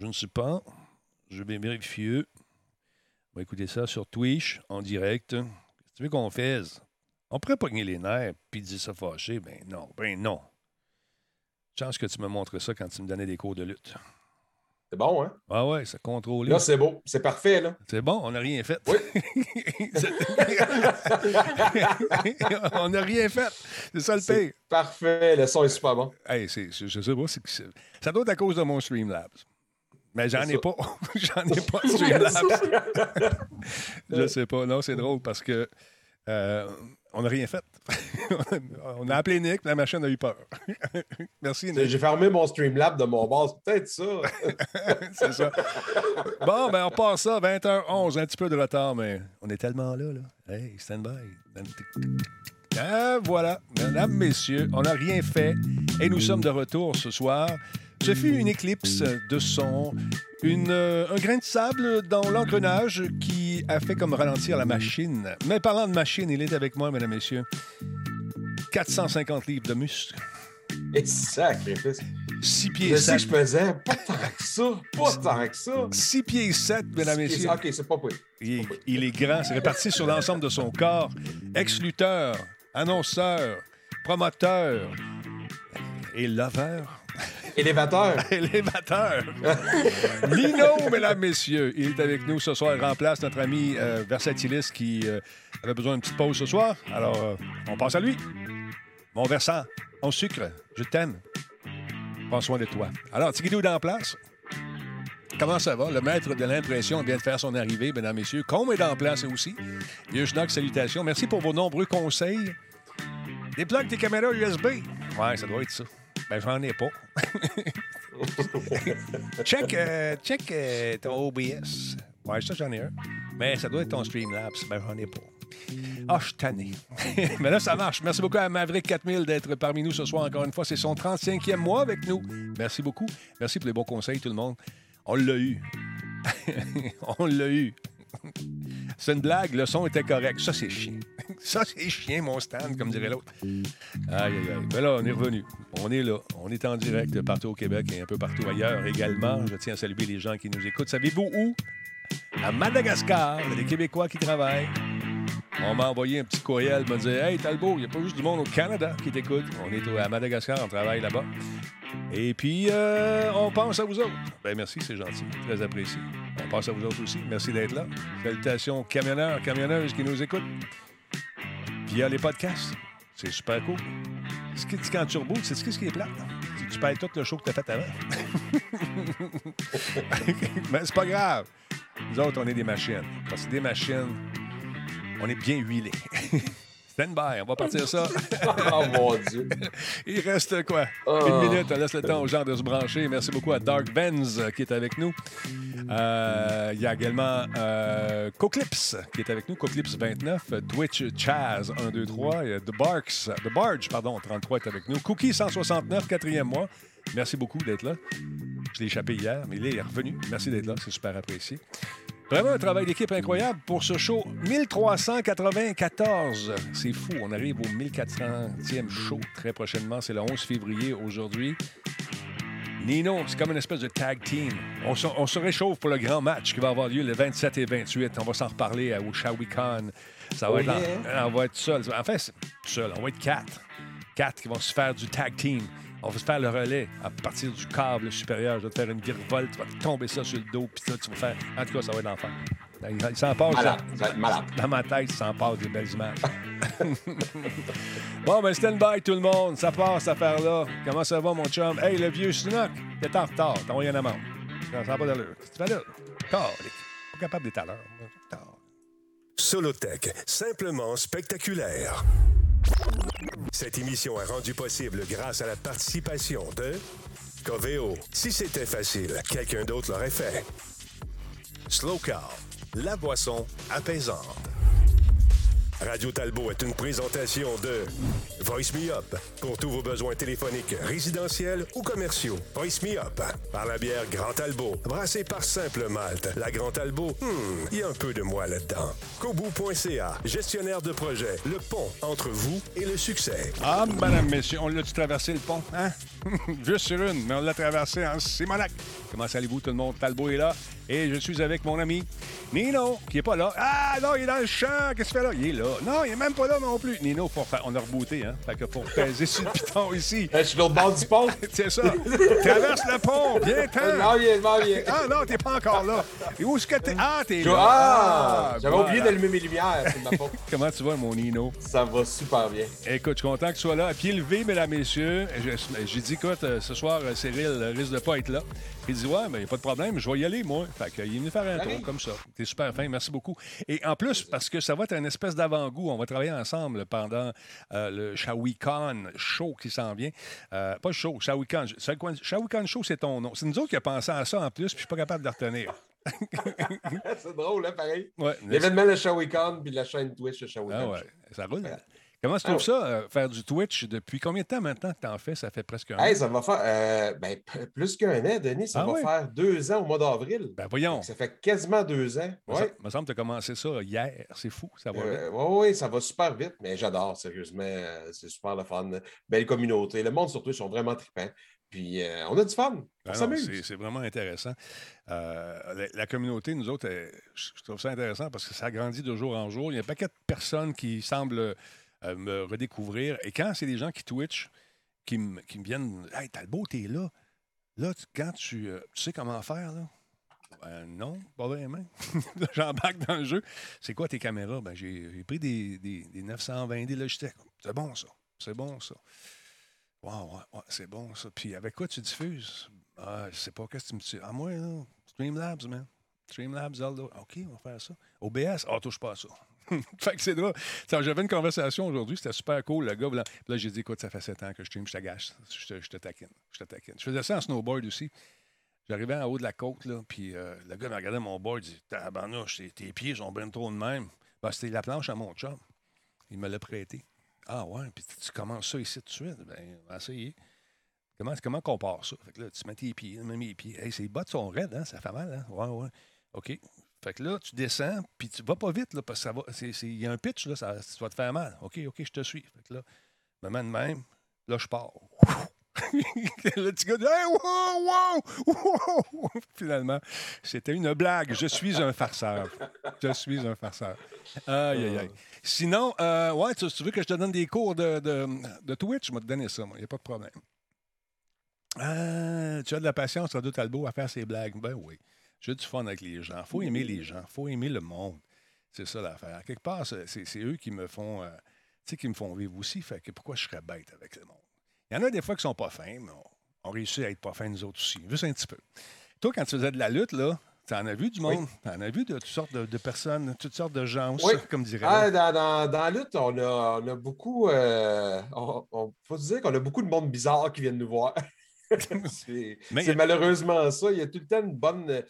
Je ne sais pas. Je vais vérifier. On va écouter ça sur Twitch, en direct. Qu'est-ce que tu veux qu'on fasse? On pourrait pogner les nerfs puis dire ça fâché. Ben non, ben non. Chance que tu me montres ça quand tu me donnais des cours de lutte. C'est bon, hein? Ah ouais, ça contrôle. Là, c'est beau. C'est parfait, là. C'est bon, on n'a rien fait. Oui. on n'a rien fait. C'est ça le C'est pire. parfait. Le son est super bon. Hey, c'est- je, je sais pas, c'est c'est- ça doit être à cause de mon Streamlabs. Mais j'en ai pas. j'en ai pas de Streamlabs. je sais pas. Non, c'est drôle parce que euh, on n'a rien fait. on a appelé Nick, la machine a eu peur. Merci, Nick. J'ai fermé mon Streamlab de mon base. C'est peut-être ça. c'est ça. Bon, ben on passe ça, 20h11, un petit peu de retard, mais on est tellement là, là. Hey, stand by. Ah, voilà, mesdames, messieurs, on n'a rien fait et nous sommes de retour ce soir. Ce fut une éclipse de son, une, euh, un grain de sable dans l'engrenage qui a fait comme ralentir la machine. Mais parlant de machine, il est avec moi, mesdames, messieurs. 450 livres de muscles, Et sacrifice. 6 pieds Je sais 7. que je pesais pas tant que ça. Pas tant que ça. 6 pieds 7, mesdames, pieds- messieurs. Ok, c'est pas pire. Il est, il est grand, c'est réparti sur l'ensemble de son corps. Ex-lutteur, annonceur, promoteur et lover. Élévateur. Élévateur. Lino, mesdames, messieurs, il est avec nous ce soir. Il remplace notre ami euh, Versatilis qui euh, avait besoin d'une petite pause ce soir. Alors, euh, on passe à lui. Mon versant, on sucre, je t'aime. Prends soin de toi. Alors, Tigidou en place. Comment ça va? Le maître de l'impression vient de faire son arrivée, mesdames, messieurs. Combe est en place aussi. Vieux salutations. Merci pour vos nombreux conseils. Déplogue tes caméras USB. Ouais, ça doit être ça. Ben, j'en ai pas. check euh, check euh, ton OBS. Ouais, ça, j'en ai un. Mais ça doit être ton Streamlabs. Ben, j'en ai pas. Ah, je suis tanné. Mais là, ça marche. Merci beaucoup à Maverick 4000 d'être parmi nous ce soir encore une fois. C'est son 35e mois avec nous. Merci beaucoup. Merci pour les bons conseils, tout le monde. On l'a eu. On l'a eu. C'est une blague, le son était correct. Ça, c'est chien. Ça, c'est chien, mon stand, comme dirait l'autre. Aïe, aïe, aïe. Mais là, on est revenu. On est là. On est en direct partout au Québec et un peu partout ailleurs également. Je tiens à saluer les gens qui nous écoutent. Savez-vous où? À Madagascar, il y a des Québécois qui travaillent. On m'a envoyé un petit courriel, me dire Hey Talbot, il n'y a pas juste du monde au Canada qui t'écoute. On est à Madagascar, on travaille là-bas. Et puis, euh, on pense à vous autres. Ben merci, c'est gentil, très apprécié. On pense à vous autres aussi. Merci d'être là. Salutations camionneurs, camionneuses qui nous écoutent via les podcasts. C'est super cool. Ce qui quand tu c'est ce qui est plate? C'est Tu perds tout le show que tu as fait avant. Mais c'est pas grave. Nous autres, on est des machines. Parce que des machines, on est bien huilés. Stand by, on va partir ça. oh mon Dieu. Il reste quoi? Oh. Une minute, on laisse le temps aux gens de se brancher. Merci beaucoup à Dark Benz euh, qui est avec nous. Euh, Il y a également euh, Coclips qui est avec nous, Coclips 29, euh, Twitch Chaz 123, il y a The Barks, The Barge, pardon, 33 est avec nous. Cookie 169, quatrième mois. Merci beaucoup d'être là. Je l'ai échappé hier, mais il est revenu. Merci d'être là, c'est super apprécié. Vraiment un travail d'équipe incroyable pour ce show 1394. C'est fou, on arrive au 1400e show très prochainement. C'est le 11 février aujourd'hui. Nino, c'est comme une espèce de tag team. On se, on se réchauffe pour le grand match qui va avoir lieu le 27 et 28. On va s'en reparler à- au Shawicon. Ça va Oh être en- on va être seul. En fait, seul. On va être quatre. Quatre qui vont se faire du tag team. On va se faire le relais à partir du câble supérieur. Je vais te faire une virevolte. Tu vas te tomber ça sur le dos. Puis ça, tu vas faire. En tout cas, ça va être l'enfer. Il s'en passe. Malade. ça. Ça va être malade. Dans ma tête, il s'en passe des belles images. bon, ben, stand by, tout le monde. Ça passe, cette affaire-là. Comment ça va, mon chum? Hey, le vieux Snook, t'es en retard. T'as envoyé un amende. Ça n'a pas d'allure. Tu fais là? Tard. Pas capable d'être à l'heure. Solotech, simplement spectaculaire. Cette émission est rendue possible grâce à la participation de Coveo. Si c'était facile, quelqu'un d'autre l'aurait fait. Slow Car, la boisson apaisante. Radio Talbot est une présentation de Voice Me Up pour tous vos besoins téléphoniques, résidentiels ou commerciaux. Voice Me Up par la bière Grand Talbot, brassée par Simple Malte. La Grand Talbot, hmm, il y a un peu de moi là-dedans. Kobu.ca, gestionnaire de projet, le pont entre vous et le succès. Ah, madame, messieurs, on l'a-tu traversé le pont, hein? Juste sur une, mais on l'a traversé en Simonac. Comment allez-vous, tout le monde? Talbot est là. Et je suis avec mon ami Nino, qui est pas là. Ah, non, il est dans le champ. Qu'est-ce qu'il fait là? Il est là. Non, il est même pas là non plus. Nino, faire- on a rebooté, hein? Fait que pour peser sur le piton ici. Je suis l'autre bord du pont. C'est ça. Traverse le pont. Viens, Je ten m'en viens, viens. Ah non, t'es pas encore là. Et où est-ce que t'es? Ah, t'es là. Ah! J'avais voilà. oublié d'allumer mes lumières, c'est ma faute. Comment tu vas, mon Nino? Ça va super bien. Écoute, je suis content que tu sois là. À pied levé, mesdames, messieurs. J'ai dit, écoute, euh, ce soir, euh, Cyril euh, risque de pas être là. Il dit, ouais, mais il n'y a pas de problème, je vais y aller, moi. Fait qu'il est venu faire un tour comme ça. T'es super fin, merci beaucoup. Et en plus, parce que ça va être une espèce d'avant-goût, on va travailler ensemble pendant euh, le Shawicon Show qui s'en vient. Euh, pas show, Shawicon. Shawicon Show, c'est ton nom. C'est nous autres qui avons pensé à ça en plus, puis je suis pas capable de le retenir. c'est drôle, hein, pareil. Ouais, L'événement de Shawicon puis la chaîne Twitch de Shawicon. Ah ouais, ça roule. Comment tu Ah trouves ça, euh, faire du Twitch depuis combien de temps maintenant que tu en fais? Ça fait presque un an. Ça va faire euh, ben, plus qu'un an, Denis. Ça Ah va faire deux ans au mois d'avril. Ben voyons. Ça fait quasiment deux ans. Il Ouais. me semble que tu as commencé ça hier. C'est fou, ça va. Euh, ouais, ouais, ça va super vite, mais j'adore, sérieusement. C'est super le fun. Belle communauté. Le monde sur Twitch sont vraiment trippants. Puis on a du fun. S'amuse. c'est- vraiment intéressant. Euh, la, la communauté, nous autres, je je trouve ça intéressant parce que ça grandit de jour en jour. Il y a un paquet de personnes qui semblent me redécouvrir. Et quand c'est des gens qui Twitch, qui, me- viennent Hey, Talbot, t'es là. Là, tu- quand tu, euh, tu sais comment faire, là? Ben, non, pas vraiment. J'embarque dans le jeu. C'est quoi tes caméras? Ben, j'ai pris des, des, des 920D Logitech. C'est bon, ça. C'est bon, ça. Wow, c'est bon, ça. Puis avec quoi tu diffuses? Ah, je sais pas, qu'est-ce que tu me dis? Ah, moi, Streamlabs, man. Streamlabs, Zelda. OK, on va faire ça. OBS, ah, touche pas à ça. fait que c'est drôle. J'avais une conversation aujourd'hui, c'était super cool, le gars. Là, là j'ai dit, écoute, ça fait 7 ans que je stream, je te gâche. Je te, je te taquine. Je te taquine. Je faisais ça en snowboard aussi. J'arrivais en haut de la côte, là, puis euh, le gars me regardait mon board, il dit Tabarnouche, tes, tes pieds sont bien trop de même. Ben, c'était la planche à mon chum. Il me l'a prêté. Ah ouais, puis tu commences ça ici tout de suite? Ben, on va essayer. Comment, comment qu'on part ça? Là, tu mets tes pieds, mets mes pieds. Hey, ces bottes sont raides, hein? Ça fait mal, hein? Ouais, ouais. OK. Fait que là, tu descends, puis tu vas pas vite, là, parce que ça va. c'est- c'est- Il y a un pitch, là, ça, tu vas te faire mal. OK, OK, je te suis. Fait que là, mets de même. Là, je pars. le petit gars dit Hey, wow, wow! Finalement, c'était une blague. Je suis un farceur. Je suis un farceur. Aïe, aïe, aïe. Sinon, euh, ouais, tu, tu veux que je te donne des cours de, de, de Twitch? Je vais te donner ça, moi. Il n'y a pas de problème. Ah, tu as de la patience, Radio Talbot, à faire ces blagues. Ben oui. J'ai du fun avec les gens. faut aimer les gens. faut aimer le monde. C'est ça l'affaire. Quelque part, c'est eux qui me font. euh, tu sais, qui me font vivre aussi. Fait que pourquoi je serais bête avec le monde? Il y en a des fois qui sont pas fins, mais on, on réussit à être pas fins nous autres aussi. Juste un petit peu. Toi, quand tu faisais de la lutte, là, tu en as vu du monde? Tu en as vu de toutes sortes de, de personnes, toutes sortes de gens, Oui. comme dirait Ah, dans, dans, dans la lutte, on a, on a beaucoup. euh, on, on- faut se dire qu'on a beaucoup de monde bizarre qui viennent nous voir. c'est Mais- malheureusement ça. Il y a tout le temps une bonne,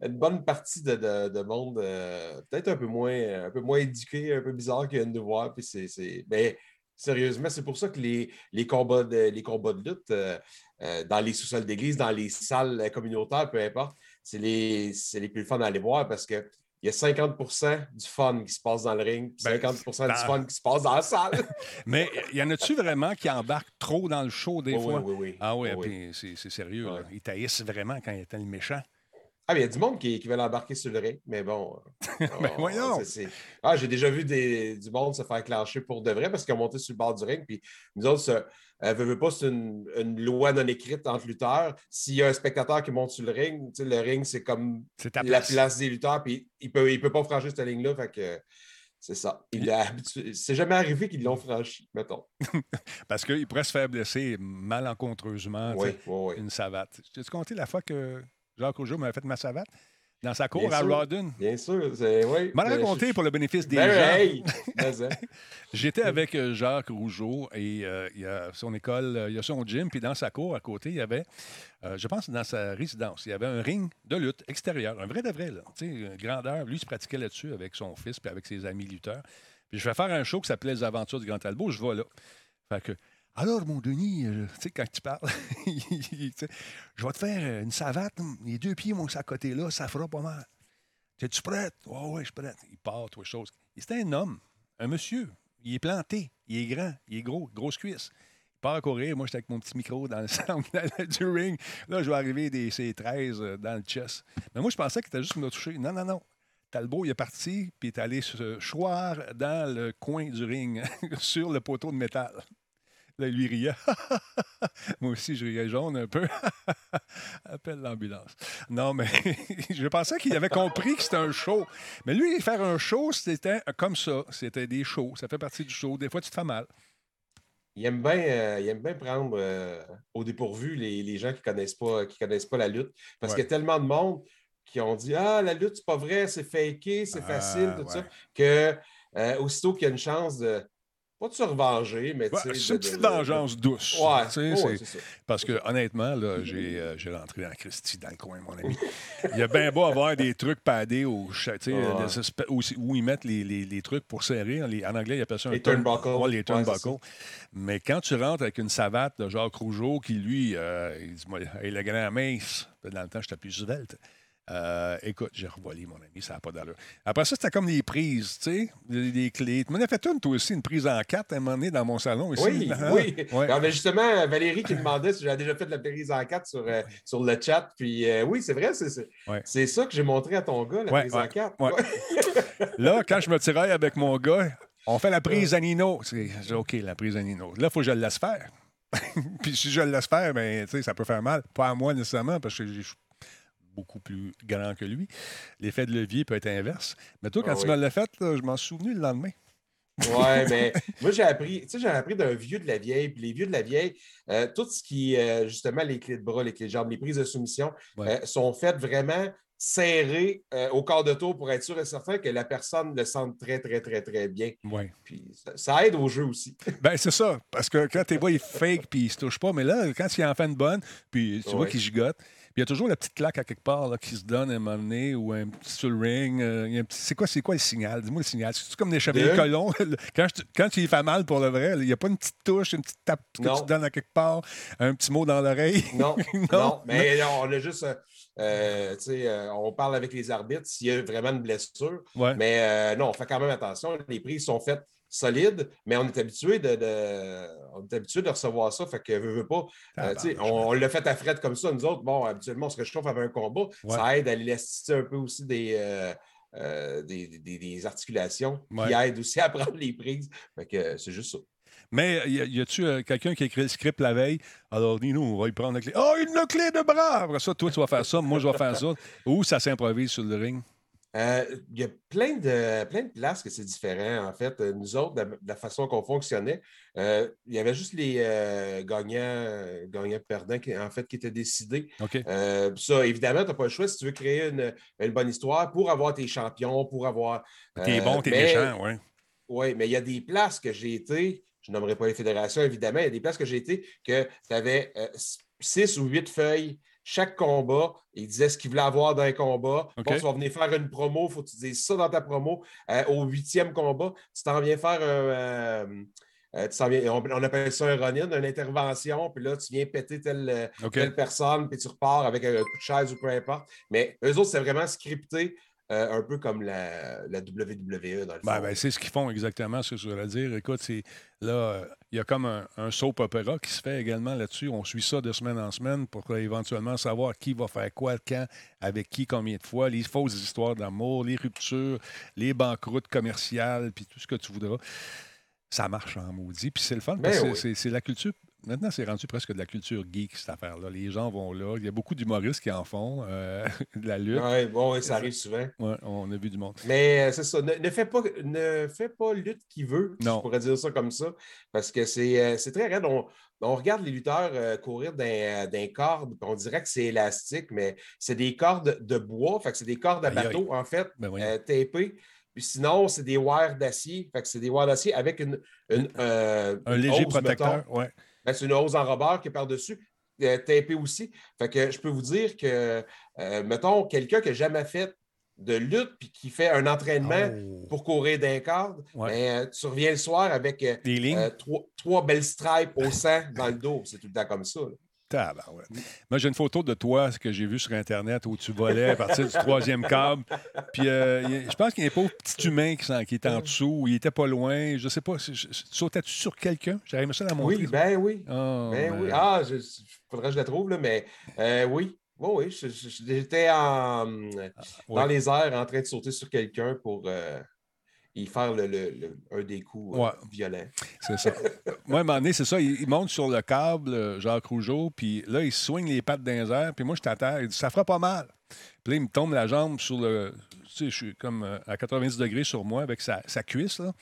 une bonne partie de, de- de monde, euh, peut-être un peu moins, un peu moins éduqué, un peu bizarre qui viennent nous voir. Puis c'est, c'est- mais sérieusement, c'est pour ça que les, les combats, de, les combats de lutte euh, euh, dans les sous-sols d'église, dans les salles communautaires, peu importe, c'est les, c'est les plus fun à aller voir parce que. Il y a 50% du fun qui se passe dans le ring, puis Ben, 50 dans- du fun qui se passe dans la salle. Mais y en a-tu vraiment qui embarquent trop dans le show des fois? oui, oui, oui. Ah oui, c'est sérieux. là. Ouais. Ils taillissent vraiment quand il était le méchant. Ah, mais il y a du monde qui, qui veut l'embarquer sur le ring, mais bon. euh, Ben on- voyons! Ah, j'ai déjà vu des- du monde se faire clencher pour de vrai parce qu'ils ont monté sur le bord du ring. Puis nous autres, ça, euh, veut, veut pas, c'est une, une loi non écrite entre lutteurs. S'il y a un spectateur qui monte sur le ring, le ring, c'est comme la place. des lutteurs, puis il peut, il peut pas franchir cette ligne-là. Fait que c'est ça. Il a habitué- C'est jamais arrivé qu'ils l'ont franchi, mettons. Parce qu'il pourrait se faire blesser malencontreusement. tu Oui, sais, oui, oui. Une savate. Tu compté la fois que Jacques Rougeau m'avait fait ma savate dans sa cour Bien à sûr. Rawdon? Bien sûr. C'est, oui. Mais raconté je- pour le bénéfice des Ben, gens. hey! J'étais avec euh, Jacques Rougeau et euh, il y a son école, euh, il y a son gym, puis dans sa cour à côté, il y avait, euh, je pense, dans sa résidence, il y avait un ring de lutte extérieur, un vrai de vrai, là. Tu sais, une grandeur. Lui, il se pratiquait là-dessus avec son fils puis avec ses amis lutteurs. Puis Puis je vais faire un show qui s'appelait Les Aventures du Grand Talbot. Je vais là. Fait que, alors, mon Denis, euh, tu sais, quand tu parles, je vais te faire une savate. Les deux pieds, mon, à côté là, ça fera pas mal. Es-tu prête? Oui, oui, je suis prête. Il part, toi, chose. C'était un homme, un monsieur. Il est planté, il est grand, il est gros, grosse cuisse. Il part à courir. Moi, j'étais avec mon petit micro dans le centre du ring. Là, je vais arriver des C13 euh, dans le chest. Mais moi, je pensais qu'il était juste me toucher. Non, non, non. Talbot, il est parti, puis il est allé se choir dans le coin du ring, sur le poteau de métal. Là, lui riait. Moi aussi, je riais jaune un peu. Appelle l'ambulance. Non, mais je pensais qu'il avait compris que c'était un show. Mais lui, faire un show, c'était comme ça. C'était des shows. Ça fait partie du show. Des fois, tu te fais mal. Il aime bien, euh, il aime bien prendre euh, au dépourvu les, les, gens qui ne connaissent, pas, qui connaissent pas la lutte. Parce qu'il y a tellement de monde qui ont dit Ah, la lutte, c'est pas vrai, c'est faké, c'est facile, tout ça, que euh, aussitôt qu'il y a une chance de pas de se revenger, mais C'est une petite vengeance douce. Ouais, ça. Parce que honnêtement, là, j'ai, euh, j'ai rentré dans Christie dans le coin, mon ami. Il y a bien beau avoir des trucs padés au, où, où, ils mettent les, les, les, trucs pour serrer. en anglais, ils appellent ça un les turnbuckles. Ouais, les turnbuckles. mais quand tu rentres avec une savate de Jacques Rougeau qui, lui, euh, il dit hey, le grand mince, dans le temps, j'étais plus svelte. Euh, écoute, j'ai revolé, mon ami, ça n'a pas d'allure. Après ça, c'était comme des prises, tu sais, des, clés. Tu m'en as fait une, toi aussi, une prise en quatre à un moment donné dans mon salon ici. Oui, hein? oui. Ouais. justement, Valérie qui demandait si j'avais déjà fait de la prise en quatre sur, euh, sur le chat. Puis euh, oui, c'est vrai, c'est ça que j'ai montré à ton gars, la prise en quatre. Là, quand je me tirais avec mon gars, on fait la prise à Nino. OK, la prise à Nino. Là, il faut que je le laisse faire. Puis si je le laisse faire, ben, ça peut faire mal. Pas à moi nécessairement, parce que je beaucoup plus grand que lui. L'effet de levier peut être inverse. Mais toi, quand ah tu me l'as fait, je m'en suis souvenu le lendemain. ouais, mais moi, j'ai appris, tu sais, j'ai appris d'un vieux de la vieille. Puis les vieux de la vieille, euh, tout ce qui, euh, justement, les clés de bras, les clés de jambes, les prises de soumission, euh, sont faites vraiment serrées au corps de tour pour être sûr et certain que la personne le sente très, très, très, très bien. Ouais. Puis ça, aide au jeu aussi. ben c'est ça. Parce que quand tu vois, il fake puis il se touche pas, mais là, quand il en fait une bonne, puis tu vois qu'il gigote, il y a toujours la petite claque à quelque part là, qui se donne à un moment donné ou un petit sur le ring. Euh, c'est quoi, quoi le signal? Dis-moi le signal. C'est comme des chevaliers colons. quand, quand tu y fais mal pour le vrai, il n'y a pas une petite touche, une petite tape que tu donnes à quelque part, un petit mot dans l'oreille? Non, non, mais on a juste. Euh, euh, on parle avec les arbitres s'il y a vraiment une blessure. Mais non, on fait quand même attention. Les prises sont faites solide, mais on est habitué de, on est habitué de recevoir ça. Fait que veut pas. Euh, on, l'a fait à fret comme ça, nous autres. Bon, habituellement, on se réchauffe avec un combat. Ça aide à l'élasticité un peu aussi des. Euh, euh, des, des, articulations qui aident aussi à prendre les prises. Fait que c'est juste ça. Mais y a-tu quelqu'un qui a écrit le script la veille? Alors, dis-nous, on va y prendre la clé. Oh, une clé de bras! Après ça, toi, tu vas faire ça, moi, je vais faire ça. Ou ça s'improvise sur le ring? Euh, il y a plein de, plein de places que c'est différent. En fait, euh, nous autres, de, la façon qu'on fonctionnait, euh, il y avait juste les gagnants, gagnants perdants qui, en fait, qui étaient décidés. ça, évidemment, tu n'as pas le choix si tu veux créer une, bonne histoire pour avoir tes champions, pour avoir. T'es bon, t'es méchant, oui. Oui, mais il y a des places que j'ai été, je nommerai pas les fédérations, évidemment, il y a des places que j'ai été que tu avais six ou huit feuilles chaque combat, il disait ce qu'il voulait avoir dans un combat. Bon, tu vas venir faire une promo, il faut que tu dises ça dans ta promo. Euh, au huitième combat, tu t'en viens faire un. Euh, euh, on, appelle ça un run-in, une intervention, puis là, tu viens péter telle, telle personne, puis tu repars avec un coup de chaise ou peu importe. Mais eux autres, c'est vraiment scripté. Un peu comme la, WWE dans le ben, ben, c'est ce qu'ils font exactement, ce que je voulais dire. Écoute, là, il y a comme un, soap opera qui se fait également là-dessus. On suit ça de semaine en semaine pour éventuellement savoir qui va faire quoi, quand, avec qui, combien de fois, les fausses histoires d'amour, les ruptures, les banqueroutes commerciales, puis tout ce que tu voudras. Ça marche en maudit. Puis c'est le fun, parce ben que c'est la culture Maintenant, c'est rendu presque de la culture geek, cette affaire-là. Les gens vont là. Il y a beaucoup d'humoristes qui en font, euh, de la lutte. Oui, bon, ça arrive souvent. Oui, on a vu du monde. Mais euh, c'est ça. Ne, fais pas, ne fais pas lutte qui veut. Non. Je pourrais dire ça comme ça. Parce que c'est euh, très raide. On, regarde les lutteurs courir d'un corde, on dirait que c'est élastique, mais c'est des cordes de bois. Fait que c'est des cordes à bateau, en fait, ben tapées. Puis sinon, c'est des wires d'acier. Fait que c'est des wires d'acier avec une, un léger protecteur. Ouais. Ben, c'est une hose en rebord qui est par-dessus, euh, aussi. Fait que je peux vous dire que, euh, mettons, quelqu'un qui n'a jamais fait de lutte puis qui fait un entraînement Oh. pour courir d'un cadre, Ouais. ben, euh, tu reviens le soir avec euh, euh, trois, trois belles stripes au sang dans le dos. C'est tout le temps comme ça. là. Tabarouette. Moi, j'ai une photo de toi ce que j'ai vu sur Internet où tu volais à partir du troisième câble. Puis euh, je pense qu'il y a un pauvre petit humain qui, qui était en dessous. Il était pas loin. Je sais pas. si- je- je- Sautais-tu sur quelqu'un? Aimé ça dans mon Oui, ben oui. Oh, Ben oui. Ah, il faudrait que je la trouve, là, mais euh, oui. Oui, J'étais en, dans ouais. les airs en train de sauter sur quelqu'un pour euh, y faire le, le- le- un des coups euh, Ouais. violents. C'est ça. Moi, à un moment donné, c'est ça. Il, il monte sur le câble, euh, Jacques Rougeau, puis là, il swing les pattes les airs, puis moi, je t'attends. Il dit Ça fera pas mal. Puis là, il me tombe la jambe sur le. Tu sais, je suis comme euh, à 90 degrés sur moi avec sa, sa cuisse, là.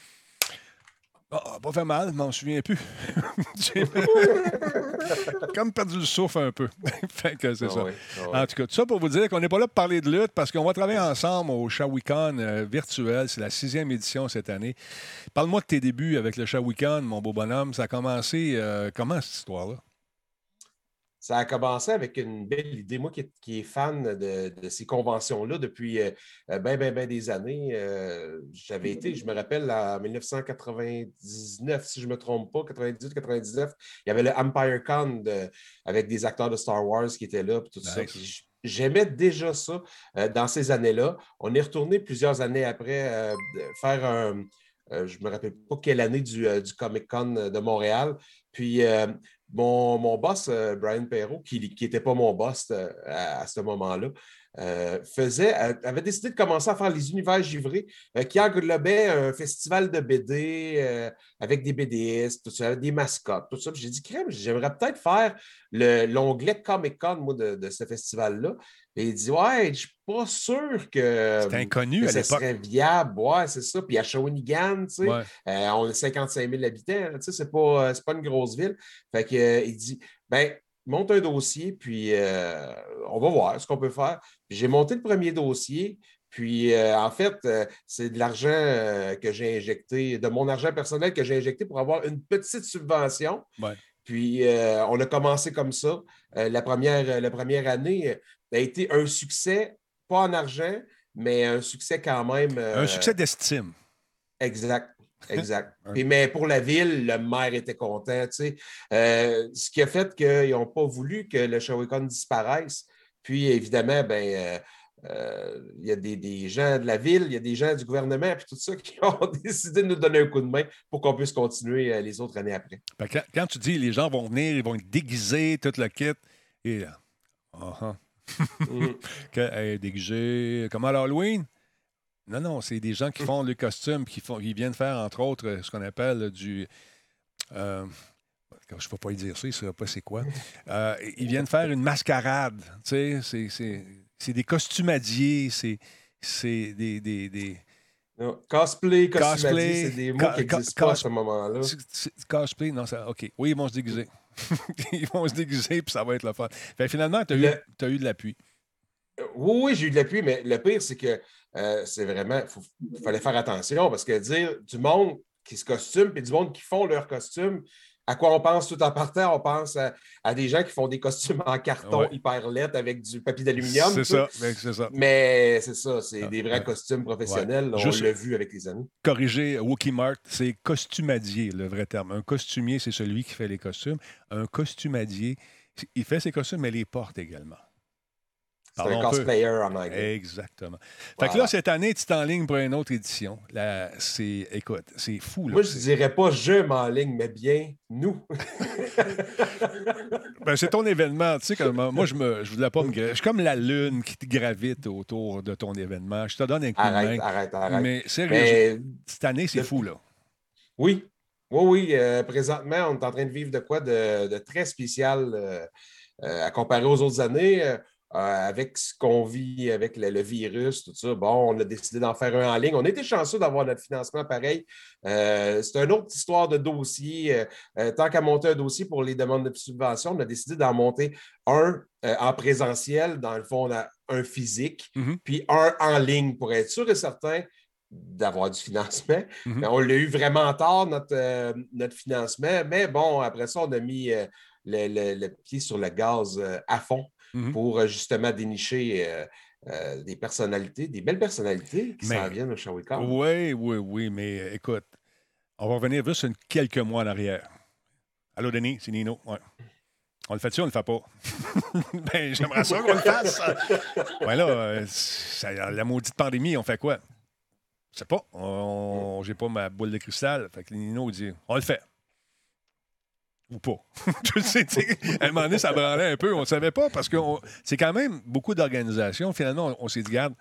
Ah, pas fait mal, je m'en souviens plus. J'ai comme perdu le souffle un peu. fait que c'est Ah ça. oui, ah. En tout cas, tout ça pour vous dire qu'on n'est pas là pour parler de lutte parce qu'on va travailler ensemble au Shawicon euh, virtuel. C'est la sixième édition cette année. Parle-moi de tes débuts avec le Shawicon, mon beau bonhomme. Ça a commencé euh, comment cette histoire-là? Ça a commencé avec une belle idée. Moi qui, est- qui est fan de, de ces conventions-là depuis euh, bien, bien, bien des années, euh, j'avais été, je me rappelle, en 1999, si je ne me trompe pas, 98-99, il y avait le Empire Con de- avec des acteurs de Star Wars qui étaient là, puis tout ça. Puis J'aimais déjà ça euh, dans ces années-là. On est retourné plusieurs années après euh, faire un. euh, je ne me rappelle pas quelle année du, euh, du Comic Con de Montréal. Puis euh, mon, boss, euh, Brian Perrault, qui n'était pas mon boss euh, à ce moment-là, euh, faisait, avait décidé de commencer à faire les univers givrés euh, qui englobait un festival de BD euh, avec des BDistes, tout ça, des mascottes, tout ça. J'ai dit, crème, j'aimerais peut-être faire le- l'onglet Comic Con, moi, de, de ce festival-là. Et il dit, ouais, je suis pas sûr que, C'était inconnu que à ça serait viable. Ouais, c'est ça. Puis à Shawinigan, tu sais, Ouais. euh, on a 55 000 habitants, tu sais, c'est pas, c'est pas une grosse ville. Fait que, il dit, ben, monte un dossier, puis euh, on va voir ce qu'on peut faire. J'ai monté le premier dossier, puis euh, en fait, euh, c'est de l'argent que j'ai injecté, de mon argent personnel que j'ai injecté pour avoir une petite subvention. Ouais. Puis on a commencé comme ça. La, première, la première année a été un succès, pas en argent, mais un succès quand même. Un succès d'estime. Exact. Exact. Un- Puis, mais pour la ville, le maire était content. tu sais. Euh, ce qui a fait qu'ils n'ont pas voulu que le Shawicon disparaisse. Puis évidemment, ben, euh, euh, il y a des, des gens de la ville, il y a des gens du gouvernement, puis tout ça, qui ont décidé de nous donner un coup de main pour qu'on puisse continuer les autres années après. Quand, quand tu dis les gens vont venir, ils vont être déguisés, tout le kit, et là, ah, ah. Mhm. Que, hey, déguisé, comme à l'Halloween? Non, non, c'est des gens qui font le costume, qui, font, qui viennent faire, entre autres, euh, ce qu'on appelle du. euh, je ne peux pas y dire ça, il ne pas c'est quoi. Euh, ils viennent faire une mascarade. Tu sais, c'est- des costumadiers, c'est c'est des. des, des- Non, Cosplay, Cosplay, cosplay, c'est des mots qui n'existent pas à ce moment-là. cosplay, non, ça. OK. Oui, ils vont se déguiser. ils vont se déguiser, puis ça va être le fun. Fait, finalement, tu as, Le- eu de l'appui. Oui, oui, j'ai eu de l'appui, mais le pire, c'est que euh, c'est vraiment. Il fallait faire attention parce que dire du monde qui se costume puis du monde qui font leur costume, à quoi on pense tout en partant? On pense à, à des gens qui font des costumes en carton Ouais. hyper lettres avec du papier d'aluminium. C'est ça. c'est ça. Mais c'est ça, c'est Ah, des vrais ouais. costumes professionnels. On Juste- l'a vu avec les années. corriger Wookie Mart, c'est costumadier, le vrai terme. Un costumier, c'est celui qui fait les costumes. Un costumadier, il fait ses costumes, mais les porte également. C'est un cosplayer en anglais. Exactement. Fait que là, cette année, tu es en ligne pour une autre édition. Là, c'est, écoute, c'est fou. Là. Moi, je dirais pas je m'enligne, mais bien nous. Ben, c'est ton événement. Tu sais, comme, euh, moi, je ne je voudrais pas me. Je suis comme la lune qui te gravite autour de ton événement. Je te donne un coup Arrête, de main. arrête, arrête. Mais sérieux, Mais cette année, c'est fou, là. Oui, oui, oui. euh, présentement, on est en train de vivre de quoi de, de très spécial euh, euh, à comparer aux autres années. Euh, avec ce qu'on vit avec le, le virus, tout ça, bon, on a décidé d'en faire un en ligne. On été chanceux d'avoir notre financement pareil. Euh, c'est une autre histoire de dossier. Euh, tant qu'à monter un dossier pour les demandes de subvention, on a décidé d'en monter un euh, en présentiel, dans le fond, on a un physique, Mhm. puis un en ligne pour être sûr et certain d'avoir du financement. Mhm. On l'a eu vraiment tard, notre, notre financement. Mais bon, après ça, on a mis le, le- le pied sur le gaz euh, à fond Mhm. pour euh, justement dénicher euh, euh, des personnalités, des belles personnalités qui s'en viennent au Shawicon. Oui, oui, oui, mais écoute, on va revenir juste une- quelques mois en arrière. Allô, Denis, c'est Nino? Ouais. On le fait-tu, on le fait pas? ben, j'aimerais ça qu'on le fasse. ouais, là, euh, ça- la maudite pandémie, on fait quoi? Je sais pas. On- J'ai pas ma boule de cristal. Fait que Nino dit, on le fait. Ou pas. tu le sais, tu sais, à un moment donné, ça branlait un peu. On ne savait pas parce que c'est quand même beaucoup d'organisations. Finalement, on, on s'est dit, regarde,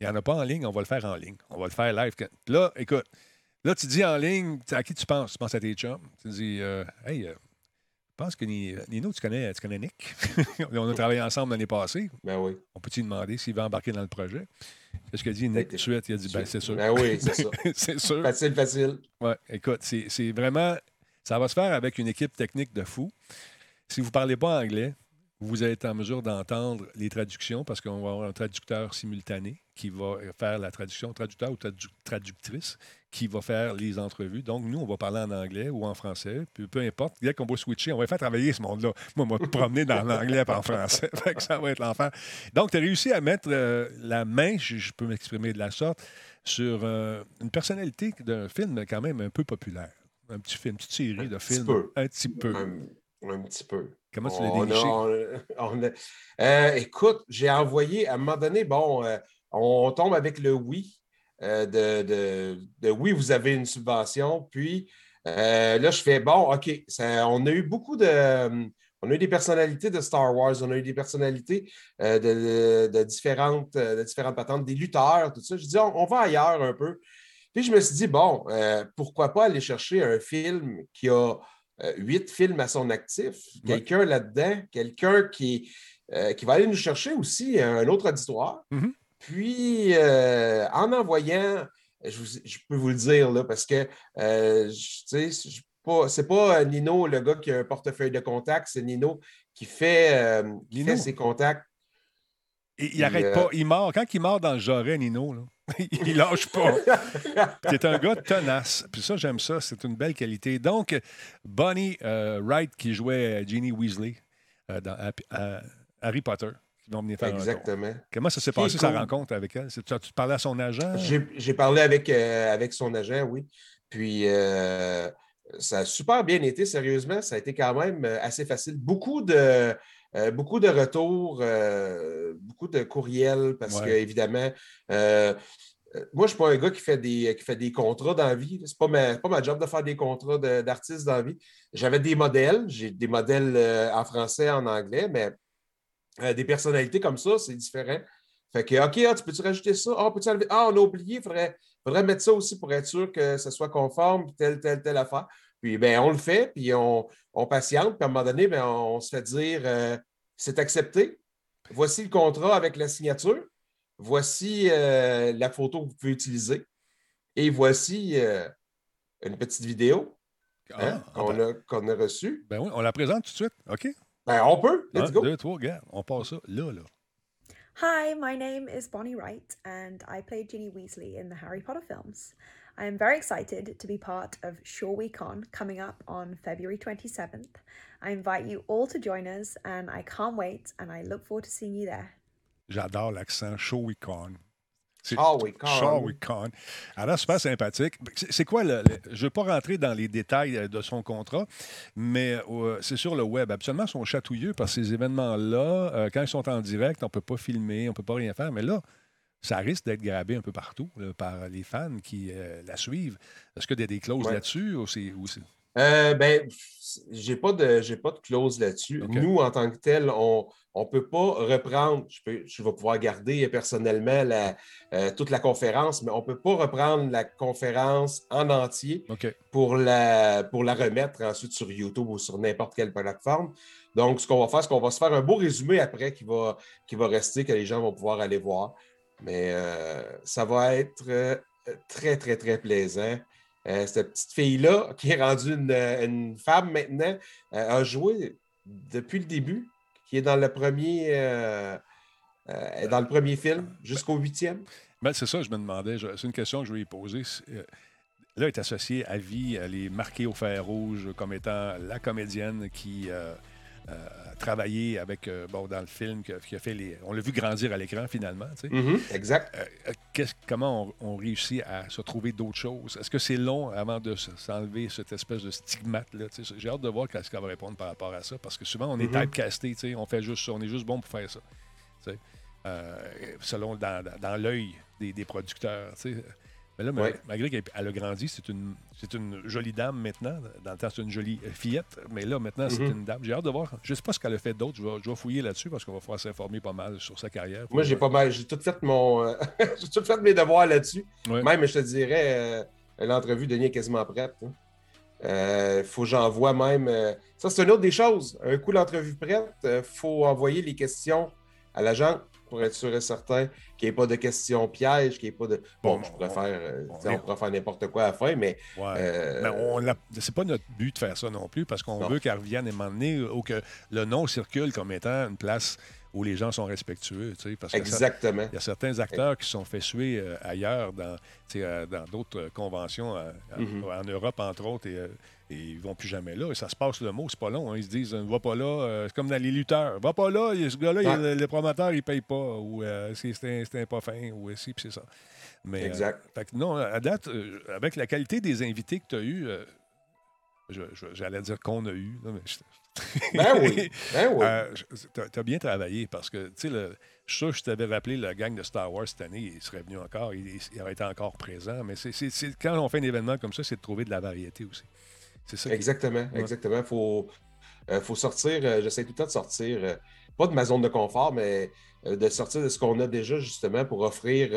il n'y en a pas en ligne, on va le faire en ligne. On va le faire live. Là, écoute, là, tu dis en ligne, à qui tu penses? Tu penses à tes chums? Tu dis, euh, hey, euh, je pense que Ni- Nino, tu connais, tu connais Nick? on a travaillé ensemble l'année passée. Ben oui. On peut-tu demander s'il va embarquer dans le projet? Qu'est-ce a dit, Nick, tout de suite? Il a dit, ben, c'est sûr. Ben oui, c'est ça. c'est sûr. Facile, facile. Oui, écoute, c'est c'est vraiment. Ça va se faire avec une équipe technique de fou. Si vous ne parlez pas anglais, vous être en mesure d'entendre les traductions parce qu'on va avoir un traducteur simultané qui va faire la traduction, traducteur ou tradu- traductrice qui va faire les entrevues. Donc, nous, on va parler en anglais ou en français, peu importe. Dès qu'on va switcher, on va faire travailler ce monde-là. Moi, on va me promener dans l'anglais et en français. Ça va être l'enfer. Donc, tu as réussi à mettre euh, la main, je, je peux m'exprimer de la sorte, sur euh, une personnalité d'un film quand même un peu populaire. Un petit film, une petite série de petit films. peu. Un petit peu. Un, un petit peu. Comment tu l'as déniché? on Euh, écoute, j'ai envoyé à un moment donné, bon, euh, on tombe avec le oui. euh, de, de- de oui, vous avez une subvention. Puis là, je fais bon, OK, ça- on a eu beaucoup de. On a eu des personnalités de Star Wars, on a eu des personnalités de, de- différentes, de différentes patentes, des lutteurs, tout ça. Je dis, on va ailleurs un peu. Puis je me suis dit, bon, euh, pourquoi pas aller chercher un film qui a euh, huit films à son actif, Ouais. quelqu'un là-dedans, quelqu'un qui, euh, qui va aller nous chercher aussi un autre auditoire. Mhm. Puis, en envoyant, je, vous- je peux vous le dire, là, parce que, tu sais, c'est pas Nino, le gars qui a un portefeuille de contacts, c'est Nino qui fait, qui Nino. fait ses contacts. Il, il arrête euh, pas. Il mord. Quand il mord dans le jarret, Nino, là, il lâche pas. T'es un gars tenace. Puis ça, j'aime ça. C'est une belle qualité. Donc, Bonnie euh, Wright qui jouait Ginny Weasley euh, dans Harry Potter, qui vont venir faire un tour. Exactement. Comment ça s'est passé, sa cool. rencontre avec elle? C'est- Tu, tu parlais à son agent? J'ai parlé avec, avec son agent, oui. Puis ça a super bien été, sérieusement. Ça a été quand même assez facile. Beaucoup de, euh, beaucoup de retours, euh, beaucoup de courriels, parce Ouais. que, évidemment, euh, moi, je ne suis pas un gars qui fait des, qui fait des contrats dans la vie. Ce n'est pas, ma- pas ma job de faire des contrats de- d'artistes dans la vie. J'avais des modèles. J'ai des modèles en français, en anglais, mais des personnalités comme ça, c'est différent. Fait que, OK, ah, tu peux-tu rajouter ça? Ah, peux-tu enlever? Ah, on a oublié, il faudrait, faudrait mettre ça aussi pour être sûr que ce soit conforme, telle, telle, telle affaire. Puis, ben, on le fait, puis on, on patiente, puis à un moment donné, ben, on se fait dire euh, c'est accepté. Voici le contrat avec la signature. Voici euh, la photo que vous pouvez utiliser. Et voici euh, une petite vidéo hein, Ah, qu'on ben, a, qu'on a reçue. ben oui, on la présente tout de suite. OK? Ben, on peut. Let's Un, go. deux, trois, regarde. On passe ça là, là. Hi, my name is Bonnie Wright, and I played Ginny Weasley in the Harry Potter films. I am very excited to be part of ShoreWeCon coming up on February 27th. I invite you all to join us, and I can't wait, and I look forward to seeing you there. J'adore l'accent Showicon. C'est- Shawicon. Shawicon. Alors, super sympathique. C'est c'est quoi le. le- je ne veux pas rentrer dans les détails euh, de son contrat, mais euh, c'est sur le web. Absolument, ils sont chatouilleux par ces événements-là. Euh, quand ils sont en direct, on ne peut pas filmer, on ne peut pas rien faire. Mais là, ça risque d'être grabé un peu partout là, par les fans qui euh, la suivent. Est-ce qu'il y a des clauses Ouais. là-dessus ou c'est. Euh, ben, j'ai pas de j'ai pas de clause là-dessus. Nous, en tant que tel, on ne peut pas reprendre. Je, peux, je vais pouvoir garder personnellement la, euh, toute la conférence, mais on ne peut pas reprendre la conférence en entier pour la, pour la remettre ensuite sur YouTube ou sur n'importe quelle plateforme. Donc, ce qu'on va faire, c'est qu'on va se faire un beau résumé après qui va, qui va rester, que les gens vont pouvoir aller voir. Mais euh, ça va être euh, très, très, très plaisant. Euh, cette petite fille-là, qui est rendue une, une femme maintenant, a joué depuis le début, qui est dans le premier, dans le premier film jusqu'au huitième. Ben, c'est ça, je me demandais. C'est une question que je vais lui poser. Là, elle est associée à vie, elle est marquée au fer rouge comme étant la comédienne qui euh, travaillé avec, bon, dans le film, qui, a fait les. On l'a vu grandir à l'écran finalement. tu sais. Mm-hmm. exact. comment on, réussit à se trouver d'autres choses? Est-ce que c'est long avant de s'enlever cette espèce de stigmate-là? J'ai hâte de voir ce qu'elle va répondre par rapport à ça, parce que souvent on est mm-hmm. typecasté, on fait juste on est juste bon pour faire ça. selon dans, dans, l'œil des, des producteurs. Mais là, malgré qu'elle a grandi, c'est une, c'est une jolie dame maintenant. Dans le temps, c'est une jolie fillette, mais là, maintenant, c'est mhm. une dame. J'ai hâte de voir. Je ne sais pas ce qu'elle a fait d'autre. Je vais, fouiller là-dessus parce qu'on va pouvoir s'informer pas mal sur sa carrière. Moi, j'ai pas mal. J'ai tout fait mon. Euh, j'ai tout fait mes devoirs là-dessus. Même, je te dirais, euh, l'entrevue de est quasiment prête. Il hein. euh, faut que j'envoie même. ça, c'est une autre des choses. Un coup, l'entrevue prête, il faut envoyer les questions à l'agent pour être sûr et certain qu'il n'y ait pas de questions pièges, qu'il n'y ait pas de. Bon, je pourrais faire, euh, on, pourrait faire n'importe quoi à la fin, mais. Euh... mais c'est pas notre but de faire ça non plus, parce qu'on veut qu'elle revienne et m'emmener ou que le nom circule comme étant une place où les gens sont respectueux. Parce Exactement. Il y a certains acteurs qui sont fait suer euh, ailleurs, dans, euh, dans d'autres conventions, mm-hmm. en Europe, entre autres, et et ils vont plus jamais là. Et ça se passe le mot, c'est pas long. Hein. Ils se disent, va pas là. euh, c'est comme dans les lutteurs. Va pas là, ce gars-là, le, promoteur, il paye pas. Ou euh, c'est un, pas fin. Ou si, puis c'est ça. Mais, euh, exact. non, à date, euh, avec la qualité des invités que tu as eus, j'allais dire qu'on a eu. mais ben oui. Ben oui. tu as, bien travaillé parce que, tu sais, je suis sûr que je t'avais rappelé la gang de Star Wars cette année, il serait venu encore, il, aurait été encore présent. Mais c'est, quand on fait un événement comme ça, c'est de trouver de la variété aussi. Exactement, exactement. Il faut, euh, faut sortir, euh, j'essaie tout le temps de sortir, euh, pas de ma zone de confort, mais de sortir de ce qu'on a déjà justement pour offrir,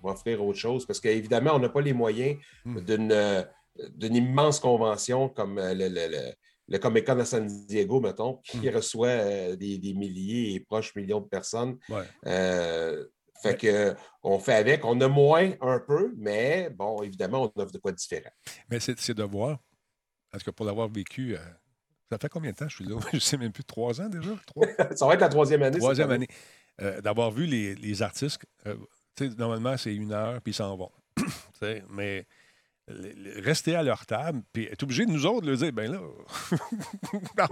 pour offrir autre chose. Parce qu'évidemment, on n'a pas les moyens hmm. d'une immense convention comme le, le, Comic Con à San Diego, mettons, qui hmm. reçoit des, milliers et proches millions de personnes. fait que on fait avec. On a moins un peu, mais bon, évidemment, on offre de quoi différent. Mais c'est de voir parce que pour l'avoir vécu, euh, ça fait combien de temps je suis là? je ne sais même plus, trois ans déjà? ça va être la troisième année. Troisième année. Euh, d'avoir vu les, artistes, euh, normalement, c'est une heure, puis ils s'en vont. mais rester à leur table, puis être obligé de nous autres de dire, ben là, ah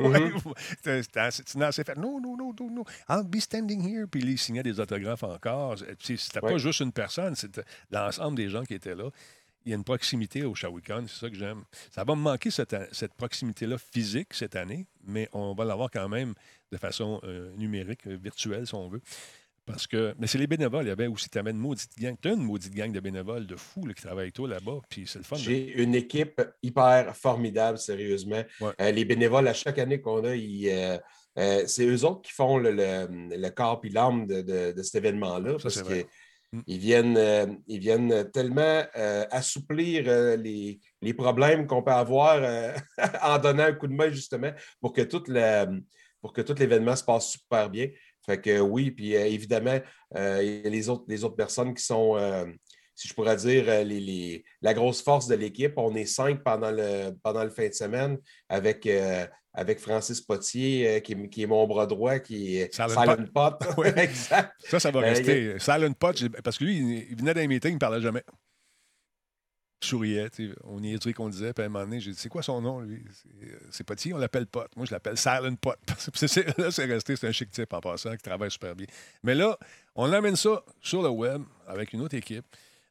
c'est assez fait. Non, non, non, non, non, I'll be standing here. Puis ils signaient des autographes encore. C'était pas juste une personne, c'était l'ensemble des gens qui étaient là il y a une proximité au Shawicon, c'est ça que j'aime. Ça va me manquer cette, proximité-là physique cette année, mais on va l'avoir quand même de façon euh, numérique, euh, virtuelle, si on veut. Parce que, mais c'est les bénévoles. Il y avait aussi, tu une maudite gang. Tu as une maudite gang de bénévoles, de fous qui travaillent avec toi là-bas. Puis c'est le fun. J'ai une équipe hyper formidable, sérieusement. Euh, les bénévoles, à chaque année qu'on a, c'est eux autres qui font le, corps et l'âme de, cet événement-là. Parce que Mm. Ils viennent, euh, ils viennent tellement euh, assouplir euh, les, problèmes qu'on peut avoir en donnant un coup de main, justement, pour que tout pour que tout l'événement se passe super bien. Fait que oui, puis évidemment, il y a les autres, les autres personnes qui sont, si je pourrais dire, la grosse force de l'équipe. On est cinq pendant le, pendant le fin de semaine avec avec Francis Potier, euh, qui, est, mon bras droit, qui est Silent, Pot. exact. Ça, ça va euh, rester. Silent Pot, parce que lui, il, venait d'un meeting, il ne parlait jamais. Souriait, on y est qu'on disait, puis à un moment donné, j'ai dit, c'est quoi son nom, lui? C'est euh, Potier, on l'appelle Pot. Moi, je l'appelle Silent Pot. là, c'est resté, c'est un chic type en passant, qui travaille super bien. Mais là, on amène ça sur le web avec une autre équipe.